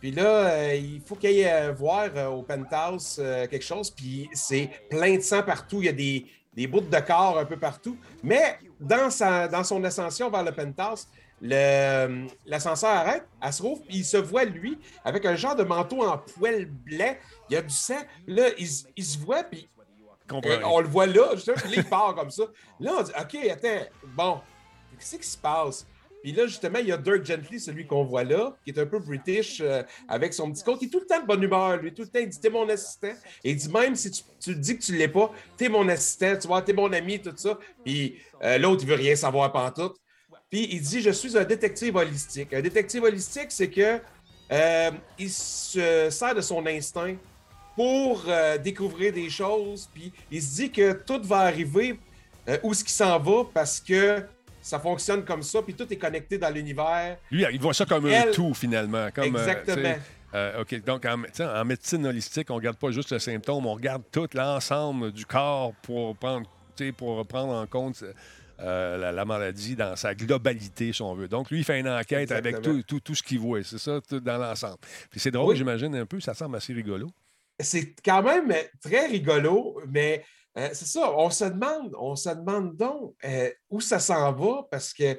Puis là, euh, il faut qu'il aille euh, voir euh, au penthouse quelque chose. Puis c'est plein de sang partout. Il y a des, des bouts de corps un peu partout. Mais dans, sa, dans son ascension vers le penthouse, l'ascenseur arrête, elle se rouvre, puis il se voit, lui, avec un genre de manteau en poil blanc. Il y a du sang. Là, il, se voit, puis euh, on le voit là, justement, puis là, il part comme ça. Là, on dit, OK, attends, bon, qu'est-ce qui se passe? Puis là, justement, il y a Dirk Gently, celui qu'on voit là, qui est un peu british, euh, avec son petit coat. Il est tout le temps de bonne humeur, lui. Tout le temps, il dit T'es mon assistant. Et il dit Même si tu, tu dis que tu l'es pas, t'es mon assistant, tu vois, t'es mon ami, tout ça. Puis euh, l'autre, il veut rien savoir pantoute. Puis il dit Je suis un détective holistique. Un détective holistique, c'est que euh, il se sert de son instinct pour découvrir des choses. Puis il se dit que tout va arriver où ce qui s'en va parce que ça fonctionne comme ça, puis tout est connecté dans l'univers. Lui, il voit ça comme un tout, finalement. Comme, euh, Exactement. euh, OK, donc en, médecine holistique, on regarde pas juste le symptôme, on regarde tout l'ensemble du corps pour prendre, pour prendre en compte euh, la, la maladie dans sa globalité, si on veut. Donc, lui, il fait une enquête avec tout, tout, tout ce qu'il voit. C'est ça, tout dans l'ensemble. Puis c'est drôle, Oui. j'imagine, un peu. Ça semble assez rigolo. c'est quand même très rigolo, mais euh, c'est ça, on se demande, on se demande donc euh, où ça s'en va parce que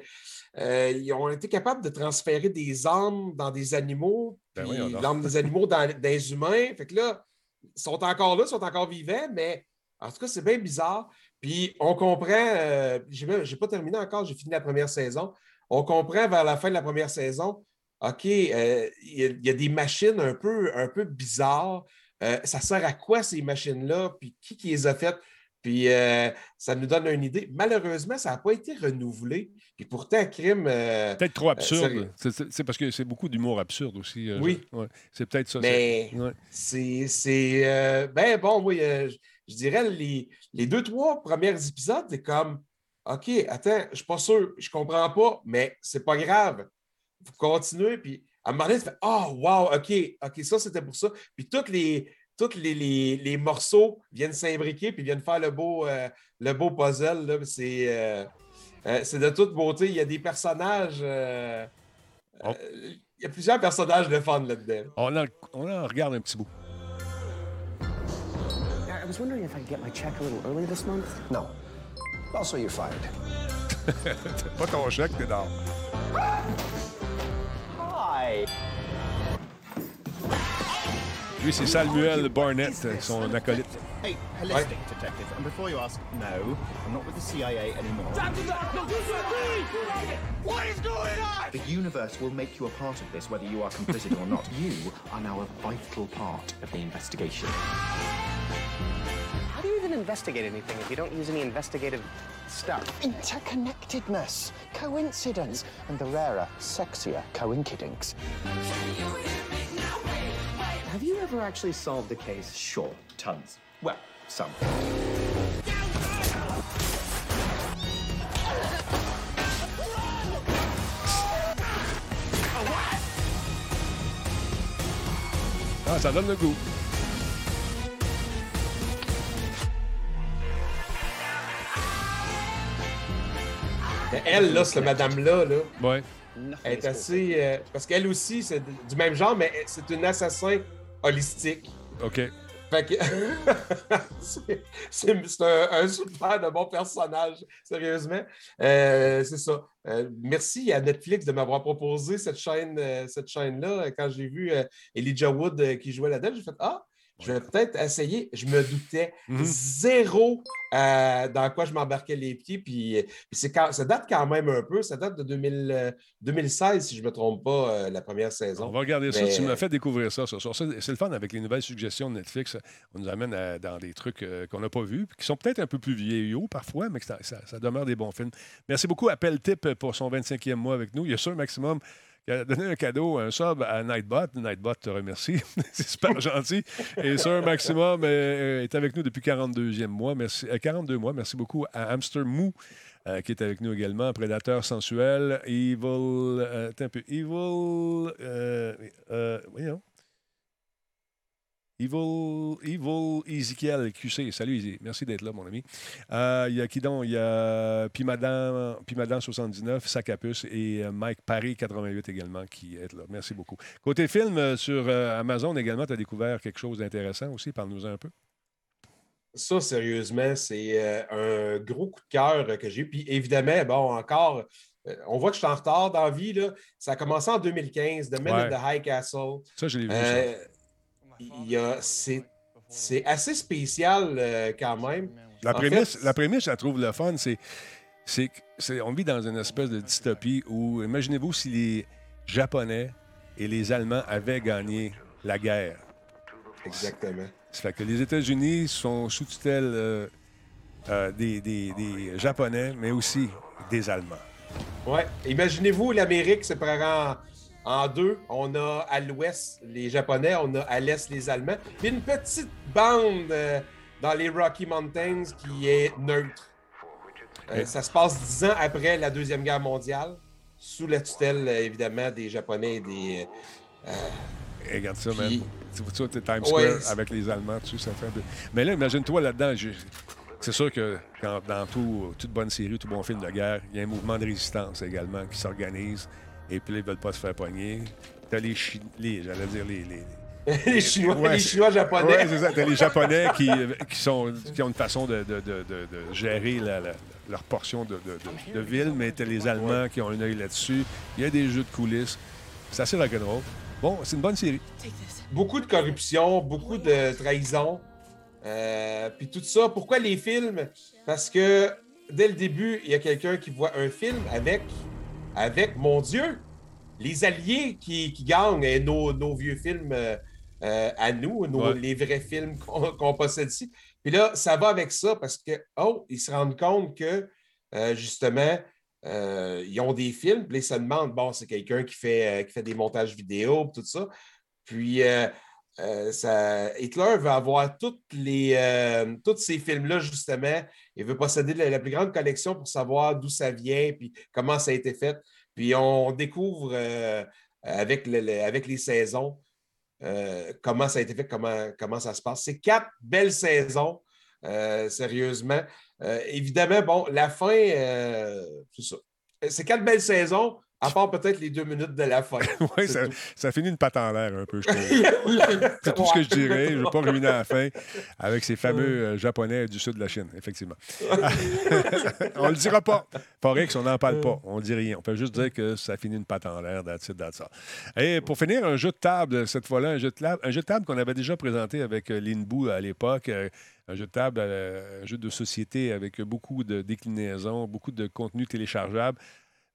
euh, ils ont été capables de transférer des âmes dans des animaux, Ben puis l'âme des animaux dans, dans les humains. Fait que là, ils sont encore là, ils sont encore vivants, mais en tout cas, c'est bien bizarre. Puis on comprend, euh, j'ai j'ai pas terminé encore, j'ai fini la première saison. On comprend vers la fin de la première saison, OK, il y, y a des machines un peu, un peu bizarres. Euh, ça sert à quoi ces machines-là? Puis qui, qui les a faites? Puis euh, ça nous donne une idée. Malheureusement, ça n'a pas été renouvelé. Puis pourtant, crime. euh, Peut-être trop absurde. sérieux. C'est- parce que c'est beaucoup d'humour absurde aussi. euh, Oui. ouais. C'est peut-être ça. mais c'est- ouais. c'est. c'est, euh, ben bon, oui, euh, je, je dirais les, les deux, trois premiers épisodes, c'est comme OK, attends, je suis pas sûr, je comprends pas, mais c'est pas grave. Vous continuez, puis à un moment donné, tu fais Oh, wow, OK, OK, ça c'était pour ça. Puis tous les, tous les, les- les morceaux viennent s'imbriquer, puis viennent faire le beau, euh, le beau puzzle. là. C'est euh, euh, c'est de toute beauté. Il y a des personnages. euh, Oh. euh, il y a plusieurs personnages de fun là-dedans. On, en, on en regarde un petit bout. I was wondering if I could get my check a little early this month. No. Also, you're fired. T'as pas ton chèque, t'es dehors. Lui, c'est Samuel Barnett, son acolyte. Hey, holistic detective. And before you ask, no, I'm not with the CIA anymore. What is going on? The universe will make you a part of this, whether you are complicit or not. You are now a vital part of the investigation. How do you even investigate anything if you don't use any investigative stuff? Interconnectedness, coincidence, and the rarer, sexier coinkidinks. Have you ever actually solved a case? Sure, tons. Well, some. Ah, ça donne le goût. Mais elle, là, cette madame-là, là, Ouais. elle est assez. euh, parce qu'elle aussi, c'est du même genre, mais c'est une assassin holistique. OK. Fait que. c'est un, un super de bon personnage, sérieusement. Euh, c'est ça. Euh, merci à Netflix de m'avoir proposé cette chaîne, euh, cette chaîne-là. Quand j'ai vu Elijah Wood qui jouait là-dedans, j'ai fait Ah, je vais peut-être essayer. Je me doutais Mhm. zéro euh, dans quoi je m'embarquais les pieds. Puis, c'est ça date quand même un peu. Ça date de 2000, euh, 2016, si je ne me trompe pas, euh, la première saison. On va regarder ça. Tu m'as fait découvrir ça ce soir. C'est le fun avec les nouvelles suggestions de Netflix. On nous amène à- dans des trucs qu'on n'a pas vus, qui sont peut-être un peu plus vieillots parfois, mais que ça, ça- ça demeure des bons films. Merci beaucoup à Tip pour son 25e mois avec nous. Il y a sûr Maximum qui a donné un cadeau, un sub à Nightbot. Nightbot te remercie. C'est super gentil. Et Sir Maximum euh, est avec nous depuis 42e mois. Merci, euh, 42 mois. Merci beaucoup à Hamster Mou. euh, qui est avec nous également, Prédateur sensuel, Evil, euh, un peu, Evil, euh, euh, voyons, Evil, Evil Ezekiel QC. Salut, Easy. Merci d'être là, mon ami. Euh, Il y a qui donc? Il y a Pimadan, Pimadan 79, Sacapus et euh, Mike Paris 88 également qui est là. Merci beaucoup. Côté film, euh, sur Amazon également, tu as découvert quelque chose d'intéressant aussi? Parle-nous un peu. Ça, sérieusement, c'est un gros coup de cœur que j'ai. Puis évidemment, bon, encore, on voit que je suis en retard dans la vie. Là. Ça a commencé en 2015, The Man Ouais. in the High Castle. Ça, je l'ai vu. ça. Euh, c'est, assez spécial euh, quand même. La prémisse, fait- la prémisse, je la trouve le fun, c'est, c'est, que- c'est- on vit dans une espèce de dystopie où, imaginez-vous si les Japonais et les Allemands avaient gagné la guerre. Exactement. Ça fait que les États-Unis sont sous tutelle euh, euh, des, des- des Japonais, mais aussi des Allemands. Ouais. Imaginez-vous, l'Amérique se prend en, deux. On a à l'ouest les Japonais, on a à l'est les Allemands. Puis une petite bande euh, dans les Rocky Mountains qui est neutre. Euh. Ça se passe dix ans après la Deuxième Guerre mondiale, sous la tutelle, euh, évidemment, des Japonais et des. Et regarde ça, man. Tu vois, tu Times Square avec les Allemands dessus, ça fait un peu... Mais là, imagine-toi là-dedans, c'est sûr que quand- dans tout- toute bonne série, tout bon film de guerre, il y a un mouvement de résistance également qui s'organise. Et puis là, ils veulent pas se faire pogner. T'as les, Chi- les j'allais dire les... les... les Chinois, Ouais, les Chinois japonais. Ouais, c'est ça. T'as les Japonais qui, qui, sont, qui ont une façon de, de- de- de- gérer la- la- leur portion de, de- de- de ville, mais t'as les Allemands qui ont un œil là-dessus. Il y a des jeux de coulisses. C'est assez rock'n'roll. Bon, c'est une bonne série. beaucoup de corruption, beaucoup de trahison. Euh, puis tout ça, pourquoi les films? Parce que dès le début, il y a quelqu'un qui voit un film avec, avec mon Dieu, les alliés qui, qui gagnent et nos, nos vieux films euh, euh, à nous, nos- Ouais. les vrais films qu'on possède ici. Puis là, ça va avec ça parce que, oh, ils se rendent compte que, euh, justement, euh, ils ont des films, puis ils se demandent, bon, c'est quelqu'un qui fait, qui fait des montages vidéo, tout ça. Puis euh, Hitler veut avoir toutes les, euh, tous ces films-là, justement. Il veut posséder la, plus grande collection pour savoir d'où ça vient, puis comment ça a été fait. Puis on découvre euh, avec, le- le- avec les saisons comment ça a été fait, comment, comment ça se passe. C'est quatre belles saisons, sérieusement. Évidemment, bon, la fin, c'est ça. C'est quatre belles saisons À part peut-être les deux minutes de la fin. Oui, ça, ça finit une patte en l'air un peu, je trouve. C'est tout ce que je dirais. Je ne vais pas ruiner la fin avec ces fameux euh, Japonais du sud de la Chine, effectivement. on le dira pas. Forex, on n'en parle pas. On ne dit rien. On peut juste dire que ça finit une patte en l'air, that's it, that's all. Et pour finir, un jeu de table, cette fois-là, un jeu de table, un jeu de table qu'on avait déjà présenté avec euh, Linbou à l'époque. euh, un jeu de table, un jeu de société avec beaucoup de déclinaisons, beaucoup de contenu téléchargeable.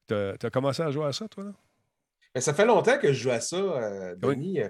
Tu as commencé à jouer à ça, toi, là? Mais ça fait longtemps que je joue à ça, euh, Denis.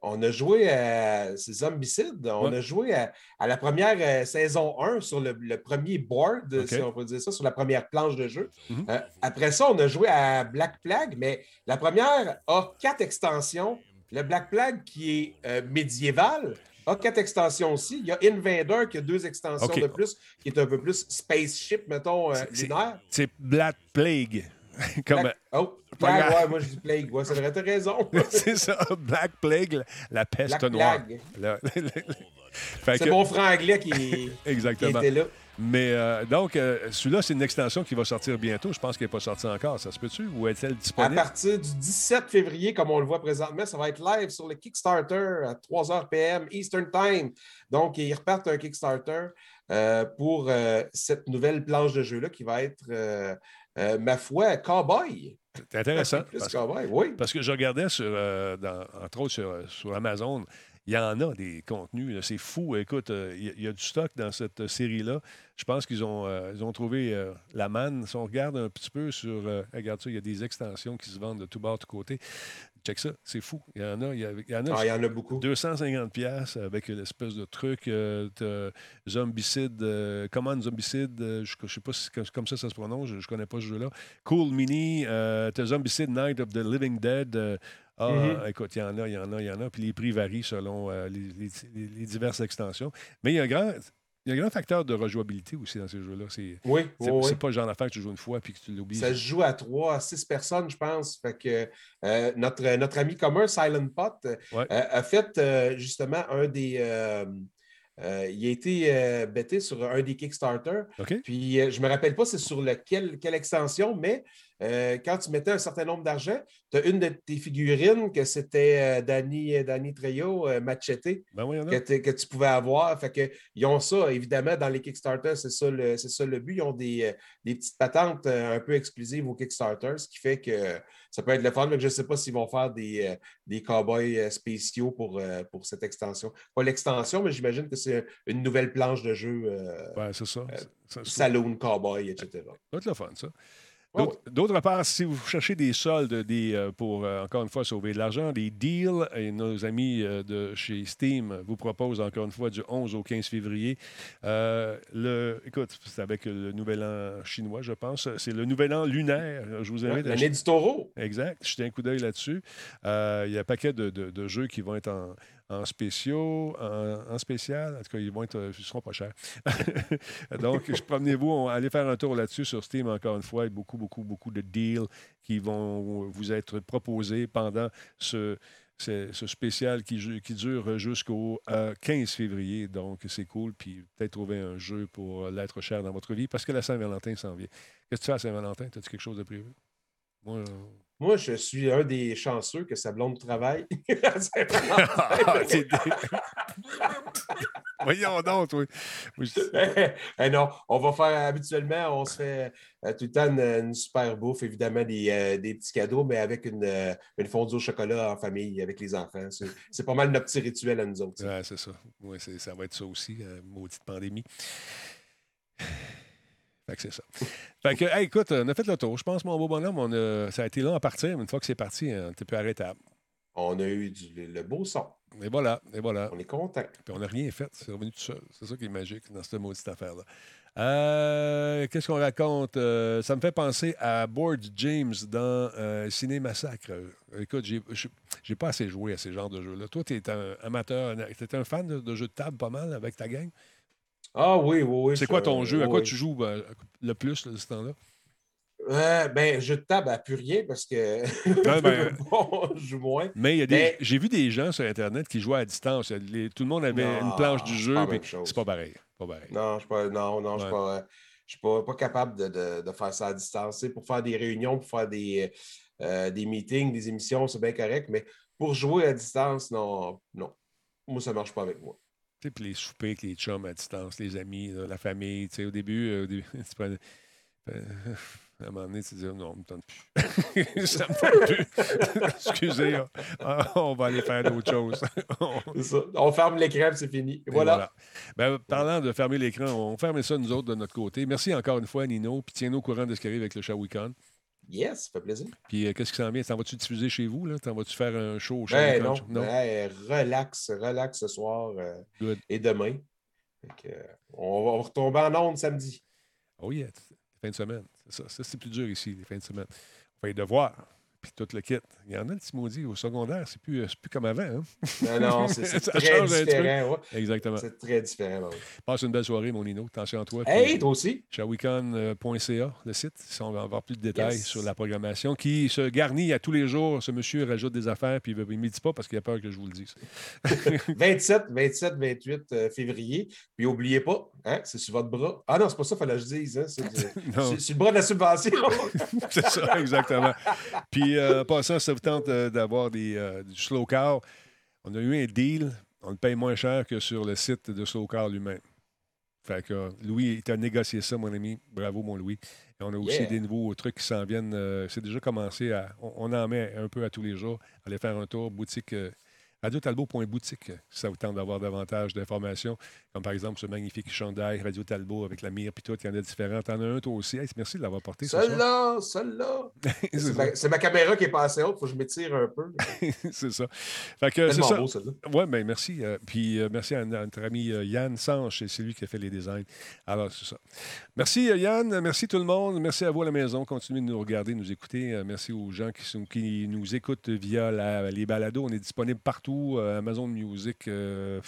On a joué à c'est Zombicide. On Ouais. a joué à, à la première euh, saison 1 sur le, le premier board, si on peut dire ça, sur la première planche de jeu. Mhm. Euh, après ça, on a joué à Black Plague, mais la première a quatre extensions. Le Black Plague, qui est euh, médiéval, a quatre extensions aussi. Il y a Invader qui a deux extensions de plus, qui est un peu plus spaceship, mettons, lunaire. C'est Black Plague. Comme, Black- Oh, Pas Plague, ouais, moi je dis Plague. Ouais, c'est vrai, t'as raison. c'est ça, Black Plague, la- la peste Black noire. C'est que- mon franglais qui, qui Exactement. était là. Mais euh, donc, euh, celui-là, c'est une extension qui va sortir bientôt. Je pense qu'elle n'est pas sortie encore. Ça se peut-tu? Ou est-elle À disponible? partir du 17 février, comme on le voit présentement, ça va être live sur le Kickstarter à 3h PM Eastern Time. Donc, ils repartent un Kickstarter euh, pour euh, cette nouvelle planche de jeu-là qui va être, euh, euh, ma foi, cowboy. C'est intéressant. Plus parce, cowboy, oui. parce que je regardais, sur, euh, dans- entre autres sur, sur Amazon, il y en a des contenus. C'est fou. Écoute, euh, il y a- il y, a du stock dans cette série-là. Je pense qu'ils ont, euh, ils ont trouvé euh, la manne. Si on regarde un petit peu sur. euh, regarde ça, il y a des extensions qui se vendent de tout bord, de tout côté. Check ça, c'est fou. Il y en a. Il y, a- il y en a Ah, il y en a beaucoup. 250 pièces avec l'espèce de truc. Euh, zombicide, euh, Command Zombicide, euh, je ne sais pas si comme ça ça se prononce, je ne connais pas ce jeu-là. Cool Mini, t'as Zombicide Night of the Living Dead. ah, Mhm. écoute, il y en a, il y en a, il y en a. Puis les prix varient selon les- les diverses extensions. Mais il y a un grand. Il y a un grand facteur de rejouabilité aussi dans ces jeux-là. C'est Oui, c'est- oui, pas le genre d'affaire que tu joues une fois puis que tu l'oublies. Ça se joue à 3 à 6 personnes, je pense. Fait que euh, notre, notre ami commun, Silent Pot, euh, a fait euh, justement un des. euh, euh, il a été euh, bêté sur un des Kickstarter. Puis euh, je me rappelle pas c'est sur lequel, quelle extension, mais euh, quand tu mettais un certain nombre d'argent, tu as une de tes figurines que c'était euh, Danny, Danny Trejo, euh, Machete, Ben oui, que, tu pouvais avoir. Fait que, ils ont ça, évidemment, dans les Kickstarter, c'est ça le, ça le but. Ils ont des, euh, des petites patentes euh, un peu exclusives aux Kickstarter, ce qui fait que ça peut être le fun, mais je ne sais pas s'ils vont faire des, euh, des cowboys euh, spéciaux pour, euh, pour cette extension. Pas l'extension, mais j'imagine que c'est une nouvelle planche de jeu euh, Ouais, c'est ça. Ça- ça- Saloon Cowboy, etc. Ça va être le fun, ça. Ouais, D'autre part, si vous cherchez des soldes des, euh, pour, euh, encore une fois, sauver de l'argent, des deals, et nos amis euh, de chez Steam vous proposent, encore une fois, du 11 au 15 février. Euh, le, écoute, c'est avec le nouvel an chinois, je pense. C'est le nouvel an lunaire. Je vous invite L'année du taureau. Exact. Jetez un coup d'œil là-dessus. Euh, il y a un paquet de, de- de jeux qui vont être en, en spéciaux, en, spécial. En tout cas, ils euh, seront pas chers. Donc, je- promenez-vous, allez faire un tour là-dessus sur Steam, encore une fois. Il y a beaucoup, beaucoup, beaucoup de deals qui vont vous être proposés pendant ce, spécial qui, dure jusqu'au euh, 15 février. Donc, c'est cool. Puis, peut-être trouver un jeu pour l'être cher dans votre vie parce que la Saint-Valentin s'en vient. Qu'est-ce que tu fais à Saint-Valentin? As-tu quelque chose de prévu? Moi, euh, Moi, je suis un des chanceux que sa blonde travaille. Ah, Voyons donc, oui. Oui, je- Eh non, on va faire habituellement, on se fait euh, tout le temps une, une super bouffe, évidemment des, euh, des petits cadeaux, mais avec une, euh, une fondue au chocolat en famille avec les enfants. C'est pas mal notre petit rituel à nous autres. Ouais, c'est ça. Ouais, c'est- ça va être ça aussi, maudite pandémie. Fait que c'est ça. Fait que, hey, écoute, on a fait le tour. Je pense, mon beau bonhomme, on a- ça a été long à partir, mais une fois que c'est parti, on n'était plus arrêtable. On a eu du- le beau son. Et voilà, et voilà. On est content. Puis on n'a rien fait. C'est revenu tout seul. C'est ça qui est magique dans cette maudite affaire-là. Euh, Qu'est-ce qu'on raconte? Euh, ça me fait penser à Board James dans euh, Ciné Massacre. Écoute, j'ai pas assez joué à ces genres de jeux-là. Toi, tu es un amateur, tu un fan de, de jeux de table pas mal avec ta gang? Ah oui, oui, oui. C'est je- quoi ton jeu? À quoi oui. tu joues ben, le plus là, de ce temps-là? Euh, ben, jeu de table à plus rien parce que ben- bon, je joue moins. Mais il y a des, Mais- j'ai vu des gens sur Internet qui jouaient à distance. Les- tout le monde avait Non, une planche du jeu. C'est pas pareil. Pas pareil. Non, je ne suis pas, non, non, je suis pas, je suis pas, pas capable de, de- de faire ça à distance. Pour faire des réunions, pour faire des, euh, des meetings, des émissions, c'est bien correct, mais pour jouer à distance, non, non. Moi, ça ne marche pas avec moi. Sais, puis les soupers avec les chums à distance, les amis, là, la famille, tu sais, au début, euh, au début tu prenais- euh, à un moment donné, tu te dis, non, on me tente plus. ça me tente plus. Excusez, on, on va aller faire d'autres choses. On- C'est ça. On ferme l'écran, c'est fini. et Voilà. Ben, parlant de fermer l'écran, on ferme ça nous autres de notre côté. Merci encore une fois, Nino. Puis tiens-nous au courant de ce qui arrive avec le Shawicon. Yes, ça fait plaisir. Puis euh, qu'est-ce qui s'en vient? T'en vas-tu diffuser chez vous? là? T'en vas-tu faire un show au Ben Shawicon? non, ben, relax, relax ce soir euh, Good. et demain. Que, euh, on va retomber en onde samedi. Oh yeah, fin de semaine. C'est ça. Ça, c'est plus dur ici, les fins de semaine. On fait les devoirs. Puis tout le kit. Il y en a le petit maudit au secondaire. C'est plus, euh, plus comme avant. Hein? Non, non, c'est très change différent. ouais. Exactement. C'est très différent. ouais. Passe une belle soirée, mon Nino. Attention à toi. Hey, toi aussi. Shawicon.ca, le site. Si on va avoir plus de détails Yes. sur la programmation qui se garnit à tous les jours. Ce monsieur rajoute des affaires puis il ne me dit pas parce qu'il a peur que je vous le dise. 27, 27, 28 euh, février. Puis n'oubliez pas, hein, c'est sur votre bras. Ah non, c'est pas ça qu'il fallait que je dise. Hein, c'est le bras de la subvention. C'est ça, exactement. Puis, euh, passant, ça vous tente euh, d'avoir des, euh, du slow car. On a eu un deal. On le paye moins cher que sur le site de slow car lui-même. Fait que Louis, il t'a négocié ça, mon ami. Bravo, mon Louis. Et on a aussi Yeah. des nouveaux trucs qui s'en viennent. c'est déjà commencé à. On, on en met un peu à tous les jours. Allez faire un tour, boutique. radiotalbot.boutique, si ça vous tente d'avoir davantage d'informations, comme par exemple ce magnifique chandail Radio Talbot avec la mire, puis tout, il y en a différents. T'en as un, toi aussi. Hey, merci de l'avoir porté. Celle-là, celle-là. C'est ma, caméra qui est passée haute. Faut que je m'étire un peu. c'est ça. Fait que c'est beau, celle-là. Oui, bien, merci. Euh, puis euh, merci à, à notre ami euh, Yann Sanche, c'est lui qui a fait les designs. Alors, c'est ça. Merci Yann, merci tout le monde. Merci à vous à la maison. Continuez de nous regarder, nous écouter. Merci aux gens qui, sont, qui nous écoutent via la- les balados. On est disponible partout, euh, Amazon Music, euh,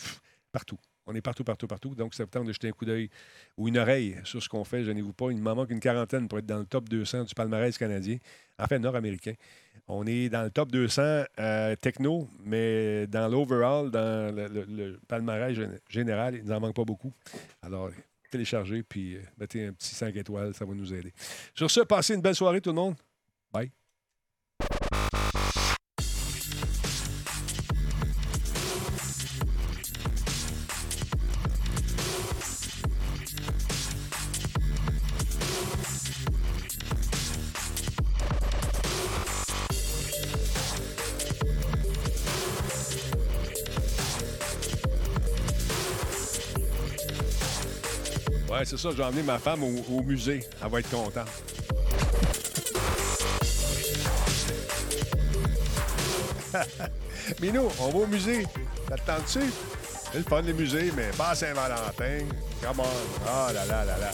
partout. On est partout, partout, partout. Donc, ça vous tente de jeter un coup d'œil ou une oreille sur ce qu'on fait. Gênez-vous pas. Il m'en manque une quarantaine pour être dans le top 200 du palmarès canadien, enfin nord-américain. On est dans le top 200 euh, techno, mais dans l'overall, dans le, palmarès gén- général, il n'en manque pas beaucoup. Alors, téléchargez puis mettez un petit 5 étoiles, ça va nous aider. Sur ce, passez une belle soirée tout le monde. Bye. Ça, j'ai emmené ma femme au, musée. Elle va être contente. Minou, on va au musée. Ça te tente-tu? C'est le fun, les musées, mais pas Saint-Valentin. Come on. Ah là là là là.